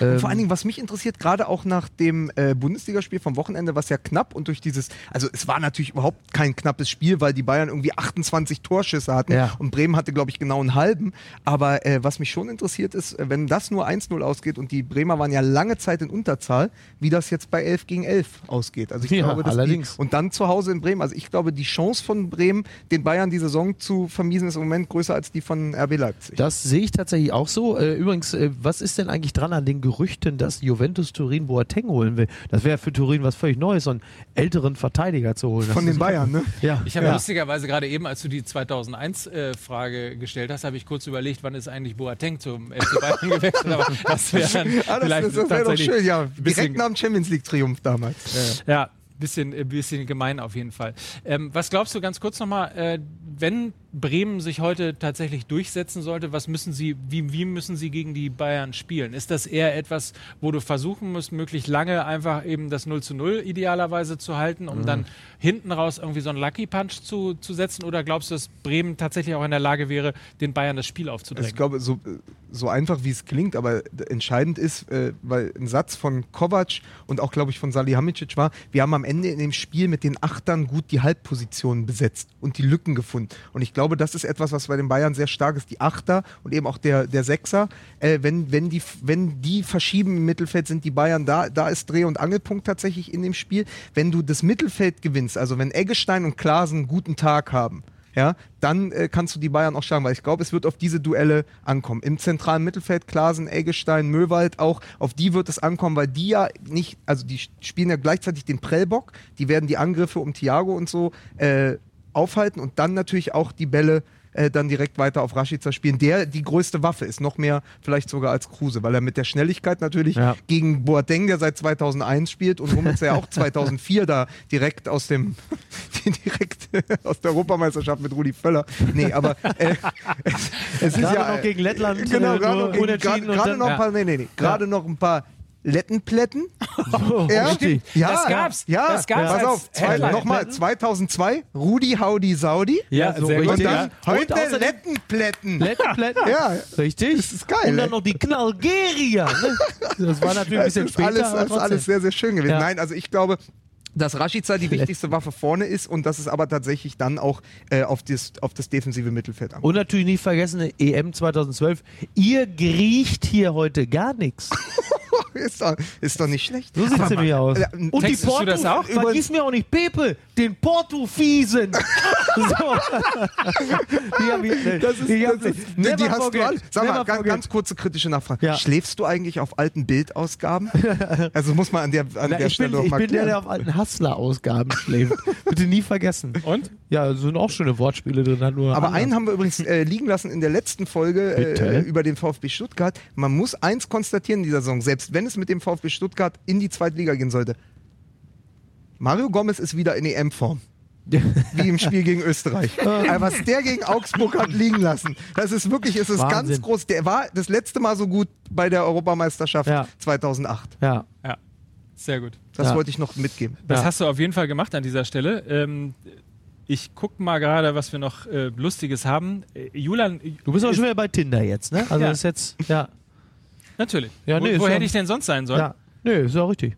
Und
ähm,
vor allen Dingen, was mich interessiert, gerade auch nach dem äh, Bundesligaspiel vom Wochenende, was ja knapp und durch dieses, also es war natürlich überhaupt kein knappes Spiel, weil die Bayern irgendwie 28 Torschüsse hatten
Ja.
und Bremen hatte, glaube ich, genau einen halben. Aber äh, was mich schon interessiert ist, äh, wenn das nur 1-0 ausgeht und die Bremer waren ja lange Zeit in Unterzahl, wie das jetzt bei 11 gegen 11 ausgeht. Also ich
Ja,
glaube. Die, und dann zu Hause in Bremen. Also ich glaube, die Chance von Bremen, den Bayern die Saison zu vermiesen, ist im Moment größer als die von RB Leipzig.
Das sehe ich tatsächlich auch so. Äh, übrigens, äh, was ist denn eigentlich dran an den Gerüchten, dass Juventus Turin Boateng holen will? Das wäre für Turin was völlig Neues, so einen älteren Verteidiger zu holen. Das
von
ist-
den Bayern, ne?
Ja.
Ich habe
ja.
lustigerweise gerade eben, als du die 2001-Frage gestellt hast, habe ich kurz überlegt, wann ist eigentlich Boateng zum FC Bayern [laughs] gewechselt. Aber das wäre dann
Ah, das
vielleicht
das, das wäre doch
tatsächlich
schön, ja.
ein bisschen-
Direkt nach dem Champions League-Triumph damals.
Ja, bisschen, äh, bisschen gemein auf jeden Fall. Ähm, was glaubst du ganz kurz nochmal, äh, wenn Bremen sich heute tatsächlich durchsetzen sollte, was müssen sie, wie, wie müssen sie gegen die Bayern spielen? Ist das eher etwas, wo du versuchen musst, möglichst lange einfach eben das 0 zu 0 idealerweise zu halten, um dann hinten raus irgendwie so einen Lucky Punch zu, zu setzen? Oder glaubst du, dass Bremen tatsächlich auch in der Lage wäre, den Bayern das Spiel
Also
aufzudrängen?
ich glaube, so, so einfach wie es klingt, aber entscheidend ist, äh, weil ein Satz von Kovac und auch, glaube ich, von Salihamidzic war, wir haben am Ende in dem Spiel mit den Achtern gut die Halbpositionen besetzt und die Lücken gefunden. Und ich glaube, das ist etwas, was bei den Bayern sehr stark ist. Die Achter und eben auch der, der Sechser, äh, wenn, wenn, die, wenn die verschieben im Mittelfeld, sind die Bayern da. Da ist Dreh- und Angelpunkt tatsächlich in dem Spiel. Wenn du das Mittelfeld gewinnst, also wenn Eggestein und Klaasen einen guten Tag haben, ja, dann äh, kannst du die Bayern auch schlagen, weil ich glaube, es wird auf diese Duelle ankommen. Im zentralen Mittelfeld, Klasen, Eggestein, Möwald auch, auf die wird es ankommen, weil die ja nicht, also die spielen ja gleichzeitig den Prellbock, die werden die Angriffe um Thiago und so äh, aufhalten und dann natürlich auch die Bälle äh, dann direkt weiter auf Rashica spielen, der die größte Waffe ist, noch mehr vielleicht sogar als Kruse, weil er mit der Schnelligkeit natürlich
Ja.
gegen Boateng, der seit 2001 spielt und Hummels, der ja auch [laughs] 2004 da direkt aus dem [laughs] direkt [laughs] aus der Europameisterschaft mit Rudi Völler. Nee, aber äh, es, es ist ja
noch gegen Lettland,
Genau,
äh,
gerade noch, gegen- gerade-
und
gerade noch ein
Ja.
paar, nee, nee, nee, gerade noch ein paar Lettenplätten.
Oh, [laughs]
Ja,
richtig.
ja,
Das gab's.
Ja,
Das gab's
pass auf, zwei, nochmal, 2002, Rudi Haudi Saudi.
Ja,
so
sehr
richtig.
Und dann
Ja.
Und
heute
außerdem-
Lettenplätten.
Lettenplätten?
Ja,
Richtig.
Das ist geil,
Und dann noch die Knallgerier. Ne? Das war natürlich ein bisschen später.
alles, das ist alles sehr, sehr schön gewesen.
Ja.
Nein, also ich glaube, dass Rashica die wichtigste Waffe vorne ist und dass es aber tatsächlich dann auch äh, auf, das, auf das defensive Mittelfeld ankommt.
Und natürlich nicht vergessen, EM 2012. Ihr griecht hier heute gar nichts. [laughs]
ist, doch, ist doch nicht schlecht.
So sieht es nämlich aus. Und die
textest du
Porto,
das auch?
vergiss mir auch nicht Pepe, den Portufiesen. [laughs] so. die
Das ist,
die hab
das ist,
ich-
die,
never
die hast du alle. Sag mal, ganz, ganz kurze kritische Nachfrage.
Ja.
Schläfst du eigentlich auf alten Bildausgaben? [laughs] also muss man an der, an
Na,
der
ich
Stelle
bin,
noch
ich bin der, der auf alten Hustler-Ausgaben [laughs] schläft. Bitte nie vergessen.
Und?
Ja, sind auch schöne Wortspiele drin. Nur
Aber
anders.
einen haben wir übrigens äh, liegen lassen in der letzten Folge äh, über den VfB Stuttgart. Man muss eins konstatieren in dieser Saison, selbst wenn es mit dem VfB Stuttgart in die zweite Liga gehen sollte. Mario Gomez ist wieder in EM-Form. [laughs] Wie im Spiel gegen Österreich. Aber was der gegen Augsburg hat liegen lassen, das ist wirklich, es ist ganz
Wahnsinn.
groß. Der war das letzte Mal so gut bei der Europameisterschaft
Ja.
2008.
Ja.
Ja, sehr gut.
Das
Ja.
wollte ich noch mitgeben.
Das
Ja.
hast du auf jeden Fall gemacht an dieser Stelle. Ähm, ich gucke mal gerade, was wir noch äh, Lustiges haben. Äh, Julian,
Du bist
ist-
schon wieder bei Tinder jetzt, ne? Also
Ja.
das ist jetzt, ja.
Natürlich.
Ja, nee,
wo wo
ja-
hätte ich denn sonst sein sollen?
Ja. Nö, ist ja richtig.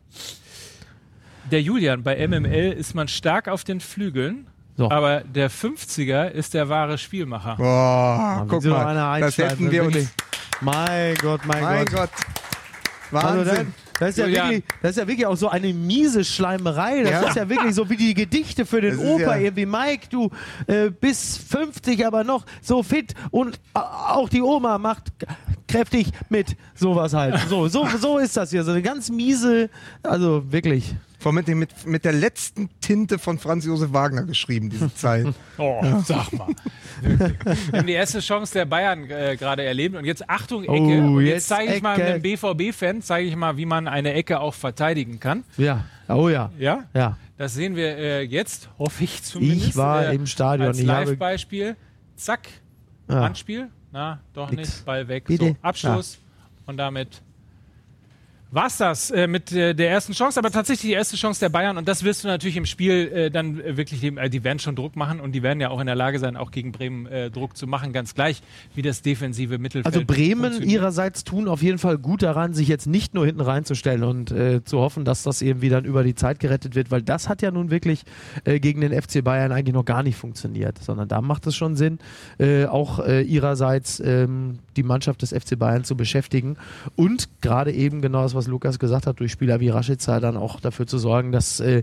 Der Julian, bei MML ist man stark auf den Flügeln,
So.
aber der 50er ist der wahre Spielmacher.
Boah,
Wie
guck mal, das hätten wir uns.
Mein Gott, mein,
Mein
Gott.
Gott.
Also
Wahnsinn.
dann, das, ist ja wirklich, das ist ja wirklich auch so eine miese Schleimerei. Das
Ja.
ist ja wirklich so wie die Gedichte für den Opa.
ja-
Irgendwie, Mike, du äh, bist 50, aber noch so fit und äh, auch die Oma macht kräftig mit. Sowas halt. So, so, so ist das hier. So eine ganz miese, also wirklich.
Vor mit, dem, mit, mit der letzten Tinte von Franz Josef Wagner geschrieben, diese Zeilen. [laughs]
Oh, sag mal. Wir haben die erste Chance der Bayern äh, gerade erlebt. Und jetzt Achtung, Ecke.
Oh,
jetzt
jetzt
zeige ich mal einem BVB-Fan, zeige ich mal, wie man eine Ecke auch verteidigen kann.
Ja. Oh ja.
Ja,
Ja.
das sehen wir äh, jetzt, hoffe ich zumindest.
Ich war
äh,
im Stadion.
Als
Ich habe,
Live-Beispiel. Zack,
ja.
Handspiel. Na, doch
Nix.
nicht. Ball weg.
Bitte?
So, Abschluss. Und damit war's das äh, mit äh, der ersten Chance. Aber tatsächlich die erste Chance der Bayern. Und das wirst du natürlich im Spiel äh, dann äh, wirklich, dem, äh, die werden schon Druck machen. Und die werden ja auch in der Lage sein, auch gegen Bremen äh, Druck zu machen. Ganz gleich, wie das defensive Mittelfeld
Also Bremen ihrerseits tun auf jeden Fall gut daran, sich jetzt nicht nur hinten reinzustellen und zu hoffen, dass das irgendwie dann über die Zeit gerettet wird, weil das hat ja nun wirklich gegen den FC Bayern eigentlich noch gar nicht funktioniert, sondern da macht es schon Sinn, auch ihrerseits ähm, die Mannschaft des FC Bayern zu beschäftigen und gerade eben genau das, was Lukas gesagt hat, durch Spieler wie Rashica dann auch dafür zu sorgen, dass äh,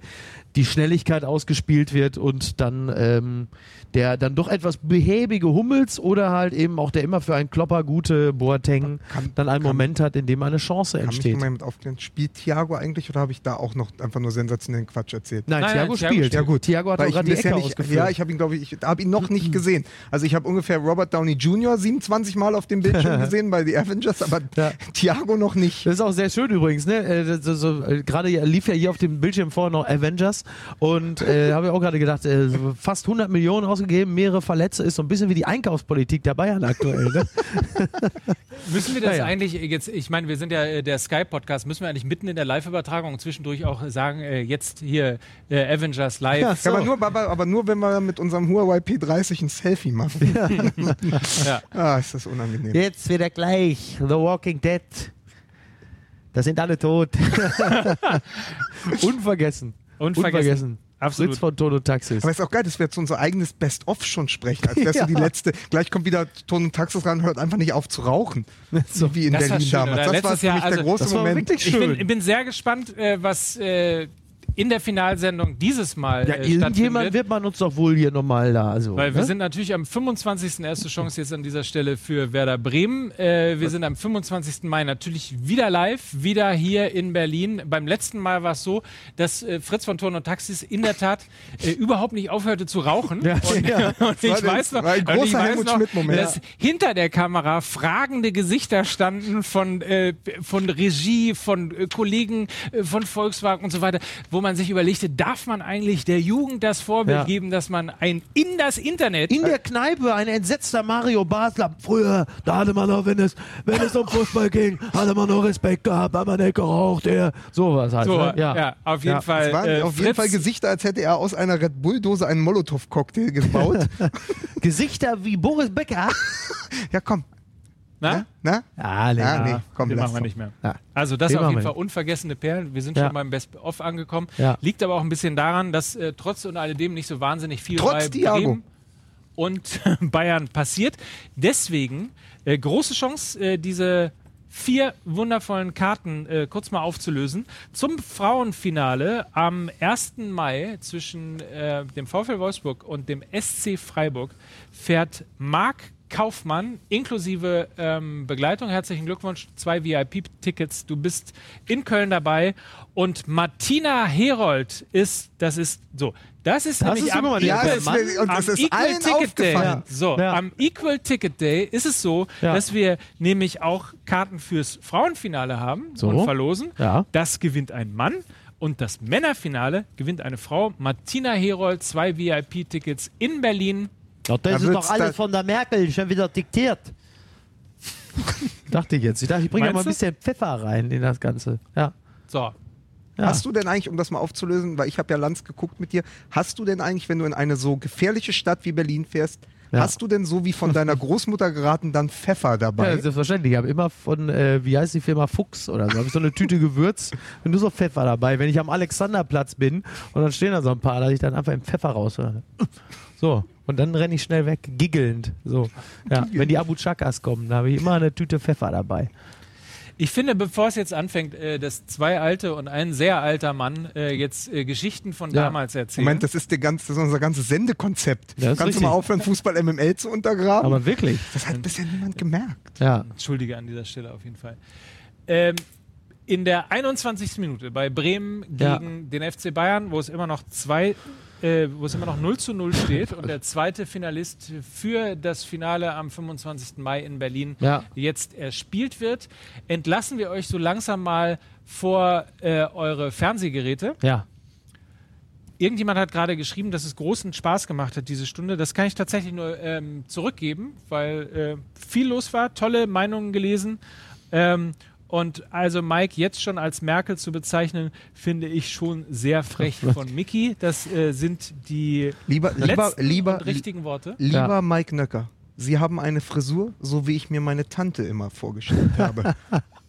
die Schnelligkeit ausgespielt wird und dann ähm, der dann doch etwas behäbige Hummels oder halt eben auch der immer für einen Klopper gute Boateng
Kann-
dann einen
kann-
Moment hat, in dem eine Chance
Kann mich
entsteht.
noch mal jemand aufklären? Spielt Thiago eigentlich oder habe ich da auch noch einfach nur sensationellen Quatsch erzählt?
Nein,
Nein,
Thiago
nein, Thiago
spielt. Ja gut, Thiago hat
Weil
auch
ich
gerade die
bisher
Ecke
nicht,
ausgeführt.
ja, ich habe ihn, glaube ich, ich habe ihn noch nicht gesehen. Also ich habe ungefähr Robert Downey Jr. 27 Mal auf dem Bildschirm [laughs] gesehen bei The Avengers, aber
Ja.
Thiago noch nicht.
Das ist auch sehr schön übrigens, ne? Äh, das- so, so, äh, gerade lief ja hier auf dem Bildschirm vorher noch Avengers und äh, [laughs] habe ich auch gerade gedacht, äh, fast 100 Millionen ausgegeben, mehrere Verletzte, ist so ein bisschen wie die Einkaufspolitik der Bayern aktuell. Ne? [laughs]
Müssen wir das
Ja, ja.
eigentlich jetzt, ich meine, wir sind ja äh, der Sky-Podcast, müssen wir eigentlich mitten in der Live-Übertragung zwischendurch auch sagen, äh, jetzt hier äh, Avengers Live.
Ja,
Ja,
so.
aber, nur, aber, aber nur, wenn wir mit unserem Huawei P30 ein Selfie machen. [laughs]
Ja.
Ah, ist das unangenehm.
Jetzt wieder gleich, The Walking Dead. Da sind alle tot. Unvergessen.
Unvergessen. Absolut.
Fritz von Toto Taxis.
Aber ist auch geil, dass wir jetzt unser eigenes Best-of schon sprechen, als wärst [laughs]
Ja.
du die letzte. Gleich kommt wieder Ton und Taxis ran, hört einfach nicht auf zu rauchen. [laughs]
So.
wie in
Das war
Berlin
schön,
damals.
oder?
Das war für
Jahr,
mich
also-
der große
Das war
Moment.
wirklich
Ich
schön.
bin, ich bin sehr gespannt, äh, was äh, in der Finalsendung dieses Mal
ja,
äh,
irgendjemand wird man uns doch wohl hier nochmal da. Also,
Weil wir
ne?
sind natürlich am 25. erste Chance jetzt an dieser Stelle für Werder Bremen. Äh, wir sind am 25. Mai natürlich wieder live, wieder hier in Berlin. Beim letzten Mal war es so, dass äh, Fritz von Turn und Taxis in der Tat äh, überhaupt nicht aufhörte zu rauchen. [laughs]
Ja,
und,
ja. [laughs]
und ich weiß noch,
ein
und ich
großer
weiß noch dass hinter der Kamera fragende Gesichter standen von, äh, von Regie, von äh, Kollegen äh, von Volkswagen und so weiter, wo man sich überlegte, darf man eigentlich der Jugend das Vorbild
Ja.
geben, dass man ein in das Internet
In der Kneipe ein entsetzter Mario Basler. Früher, da hatte man noch, wenn es, wenn es um Fußball ging, hatte man noch Respekt gehabt, hat man nicht geraucht, der. Sowas halt.
So,
ne?
ja. auf jeden
Ja.
Fall.
Es waren
äh,
auf jeden
Fritz-
Fall Gesichter, als hätte er aus einer Red Bull-Dose einen Molotow-Cocktail gebaut. [laughs]
Gesichter wie Boris Becker.
ja, komm.
Na?
Na?
Ah, nee.
Ah, nee, komm,
Den machen wir nicht mehr.
Ja.
Also das
Den
auf jeden Fall unvergessene Perlen. Wir sind
Ja.
schon beim Best-of angekommen.
Ja.
Liegt aber auch ein bisschen daran, dass äh, trotz und alledem nicht so wahnsinnig viel
Trotz
bei
Thiago.
Bremen und [laughs] Bayern passiert. Deswegen äh, große Chance, äh, diese vier wundervollen Karten äh, kurz mal aufzulösen. Zum Frauenfinale am 1. Mai zwischen äh, dem VfL Wolfsburg und dem SC Freiburg fährt Marc Kaufmann inklusive ähm, Begleitung. Herzlichen Glückwunsch, zwei VIP-Tickets. Du bist in Köln dabei. Und Martina Herold ist, das ist so, das ist
Das
nämlich
ist
am
die
Ja,
Equal
das,
Mann.
und
am
das ist
Equal Ticket Day.
aufgefallen.
So,
Ja.
am Equal Ticket Day ist es so,
Ja.
dass wir nämlich auch Karten fürs Frauenfinale haben
So.
und verlosen.
Ja.
Das gewinnt ein Mann. Und das Männerfinale gewinnt eine Frau. Martina Herold, zwei VIP-Tickets in Berlin.
Ja, das
Da
ist doch alles von der Merkel schon wieder diktiert. [laughs]
Dachte ich jetzt. Ich dachte, ich bringe mal ein bisschen Pfeffer rein in das Ganze. Ja.
So,
ja.
Hast du denn eigentlich, um das mal aufzulösen, weil ich habe ja Lanz geguckt mit dir, hast du denn eigentlich, wenn du in eine so gefährliche Stadt wie Berlin fährst,
Ja.
hast du denn so wie von deiner Großmutter geraten dann Pfeffer dabei?
Ja, selbstverständlich. Ich habe immer von, äh, wie heißt die Firma Fuchs oder so, habe ich so eine Tüte Gewürz [laughs] und nur so Pfeffer dabei. Wenn ich am Alexanderplatz bin und dann stehen da so ein paar, da ich dann einfach im Pfeffer raus. So. Und dann renne ich schnell weg, giggelnd. So. Ja. Wenn die Abu Chakas kommen, da habe ich immer eine Tüte Pfeffer dabei.
ich finde, bevor es jetzt anfängt, äh, dass zwei alte und ein sehr alter Mann äh, jetzt äh, Geschichten von
Ja.
damals erzählen.
Moment, das ist, der ganz, das ist unser ganzes Sendekonzept.
Ja,
Kannst
richtig.
du mal aufhören, Fußball MML zu untergraben?
Aber wirklich.
das hat bisher niemand gemerkt.
Ja.
Entschuldige an dieser Stelle auf jeden Fall. Ähm, in der 21. Minute bei Bremen
Ja.
gegen den FC Bayern, wo es immer noch zwei, äh, wo es immer noch 0 zu 0 steht und der zweite Finalist für das Finale am 25. Mai in Berlin
Ja.
jetzt erspielt wird, entlassen wir euch so langsam mal vor äh, eure Fernsehgeräte.
Ja.
Irgendjemand hat gerade geschrieben, dass es großen Spaß gemacht hat, diese Stunde. Das kann ich tatsächlich nur ähm, zurückgeben, weil äh, viel los war, tolle Meinungen gelesen. Ähm, und also Mike jetzt schon als Merkel zu bezeichnen, finde ich schon sehr frech [laughs] von Mickey. Das äh, sind die
Lieber, lieber, lieber,
und richtigen Worte.
lieber
Ja.
Mike Nöcker, Sie haben eine Frisur, so wie ich mir meine Tante immer vorgestellt [laughs] habe.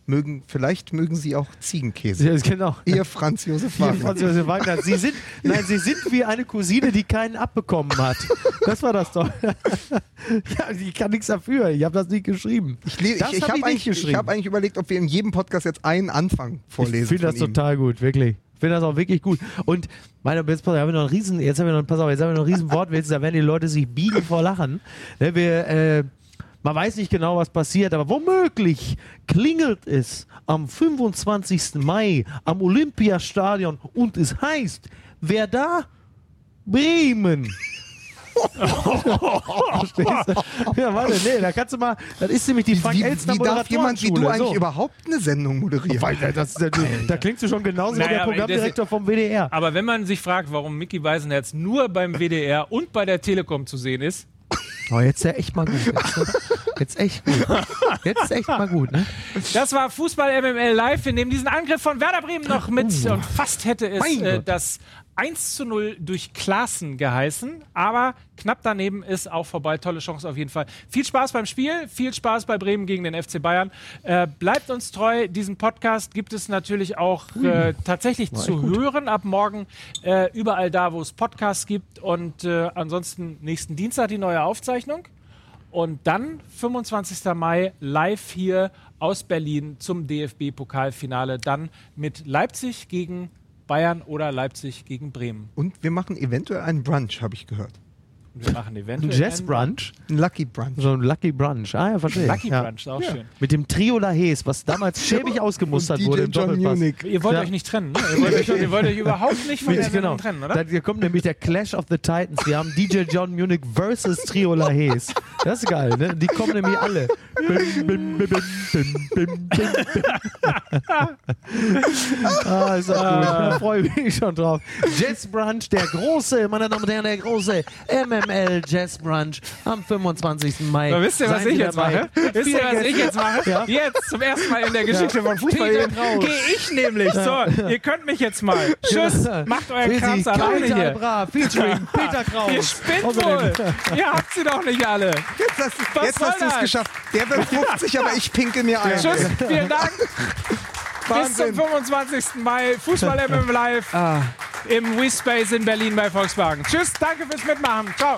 Mögen, vielleicht mögen Sie auch Ziegenkäse.
Ja, genau.
Ihr Franz Josef Wagner.
Franz Josef Wagner. Sie sind, nein, Sie sind wie eine Cousine, die keinen abbekommen hat. Das war das doch. [laughs] ja, ich kann nichts dafür. Ich habe das nicht geschrieben.
Ich, ich, ich habe
ich nicht
eigentlich, hab eigentlich überlegt, ob wir in jedem Podcast jetzt einen Anfang vorlesen.
Ich finde das
ihm.
total gut, wirklich. Ich finde das auch wirklich gut. Und meine, jetzt, pass auf, haben wir noch einen riesen, jetzt haben wir noch, pass auf, jetzt haben wir noch einen riesen Wortwitz, da werden die Leute sich biegen vor Lachen. Ne, wir, äh, man weiß nicht genau, was passiert, aber womöglich klingelt es am 25. Mai am Olympiastadion und es heißt, wer da? Bremen. [laughs] Verstehst du? Ja, warte, nee, da kannst du mal, das ist nämlich die Frank
Wie,
Elstner
wie darf jemand wie du eigentlich
So.
überhaupt eine Sendung moderieren?
Weil, das, das, da klingst du schon genauso wie
Naja,
der
aber
Programmdirektor vom WDR.
Aber wenn man sich fragt, warum Mickey Weisenherz nur beim WDR und bei der Telekom zu sehen ist,
Oh, jetzt ist ja echt mal gut. Jetzt, echt gut. Jetzt ist echt mal gut, ne?
Das war Fußball MML Live. Wir nehmen diesen Angriff von Werder Bremen noch mit und fast hätte es äh, das 1 zu 0 durch Klaassen geheißen. Aber knapp daneben ist auch vorbei. Tolle Chance auf jeden Fall. Viel Spaß beim Spiel, viel Spaß bei Bremen gegen den FC Bayern. Äh, bleibt uns treu. Diesen Podcast gibt es natürlich auch äh, tatsächlich zu hören ab morgen äh, überall da, wo es Podcasts gibt. Und äh, ansonsten nächsten Dienstag die neue Aufzeichnung. Und dann 25. Mai live hier aus Berlin zum DFB-Pokalfinale. Dann mit Leipzig gegen Bayern oder Leipzig gegen Bremen.
Und wir machen eventuell einen Brunch, habe ich gehört.
Wir machen
Ein
eventuell
Jazz-Brunch.
Ein Lucky Brunch.
So ein Lucky Brunch. Ah, ja, verstehe.
Lucky
ja.
Brunch, auch schön.
Mit dem Trio Lahes, was damals [laughs] schäbig ausgemustert wurde im
John
Doppelpass.
Munich.
Ihr wollt
Ja.
euch nicht trennen, ne? Ihr wollt euch, ihr wollt euch überhaupt nicht von der
Genau.
Trennen, oder?
Da, hier kommt nämlich der Clash of the Titans. Wir haben DJ John Munich versus Trio Lahes. Das ist geil, ne? Die kommen nämlich alle. Bim, bim, bim, bim, bim, bim, bim. ah, ist auch gut. Da freue ich mich schon drauf. Jazz Brunch, der große, meine Damen und Herren, der große MM MML Jazz Brunch am 25. Mai.
So, wisst ihr, was
Seien
ich jetzt
dabei.
mache? Wisst ihr, was ich jetzt mache?
Ja.
Jetzt, zum ersten Mal in der Geschichte von Fußball,
Peter
gehe ich nämlich. So, ihr könnt mich jetzt mal. Tschüss, macht euren
Sie,
alleine hier.
Bra, featuring [laughs] Peter Kraus.
Ihr spinnt wohl. Ihr habt sie doch nicht alle.
Jetzt hast, jetzt hast du es geschafft. Der wird 50, aber ich pinkel mir ein.
Tschüss, vielen Dank. [laughs] Bis zum
Wahnsinn.
25. Mai. Fußball MM Live
Ah.
im WeSpace in Berlin bei Volkswagen. Tschüss, danke fürs Mitmachen. Ciao.